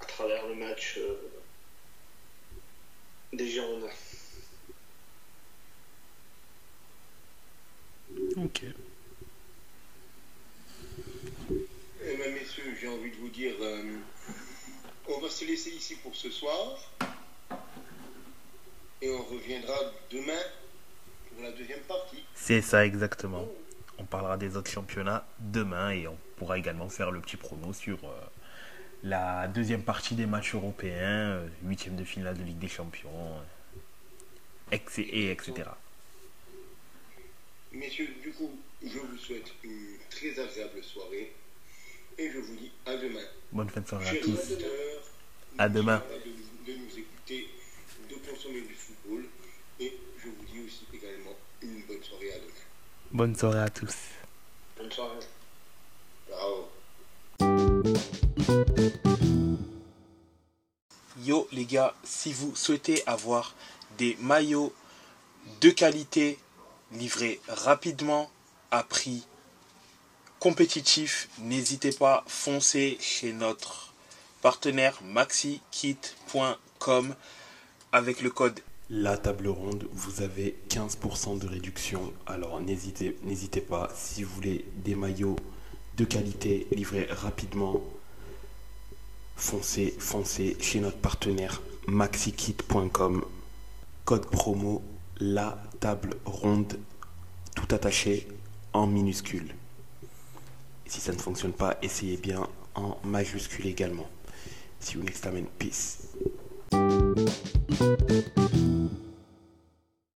à travers le match euh, des Girondins. Ok. Eh bien, messieurs, j'ai envie de vous dire, euh, on va se laisser ici pour ce soir. Et on reviendra demain pour la deuxième partie. C'est ça exactement. On parlera des autres championnats demain et on pourra également faire le petit promo sur euh, la deuxième partie des matchs européens, euh, huitième de finale de Ligue des Champions, euh, et etc. Messieurs, du coup, je vous souhaite une très agréable soirée et je vous dis à demain. Bonne fin de soirée à tous. À demain. De, nous écouter, de consommer du football. Et je vous dis aussi également une bonne soirée à demain. Bonne soirée à tous. Bonne soirée. Ciao. Yo les gars, si vous souhaitez avoir des maillots de qualité livrés rapidement à prix compétitif, n'hésitez pas, foncez chez notre partenaire maxikit.com avec le code la table ronde, vous avez 15% de réduction. Alors n'hésitez, pas, si vous voulez des maillots de qualité livrés rapidement, foncez, foncez chez notre partenaire maxikit.com. Code promo la table ronde, tout attaché en minuscule. Si ça ne fonctionne pas, essayez bien en majuscule également. See you next time peace. Thank you.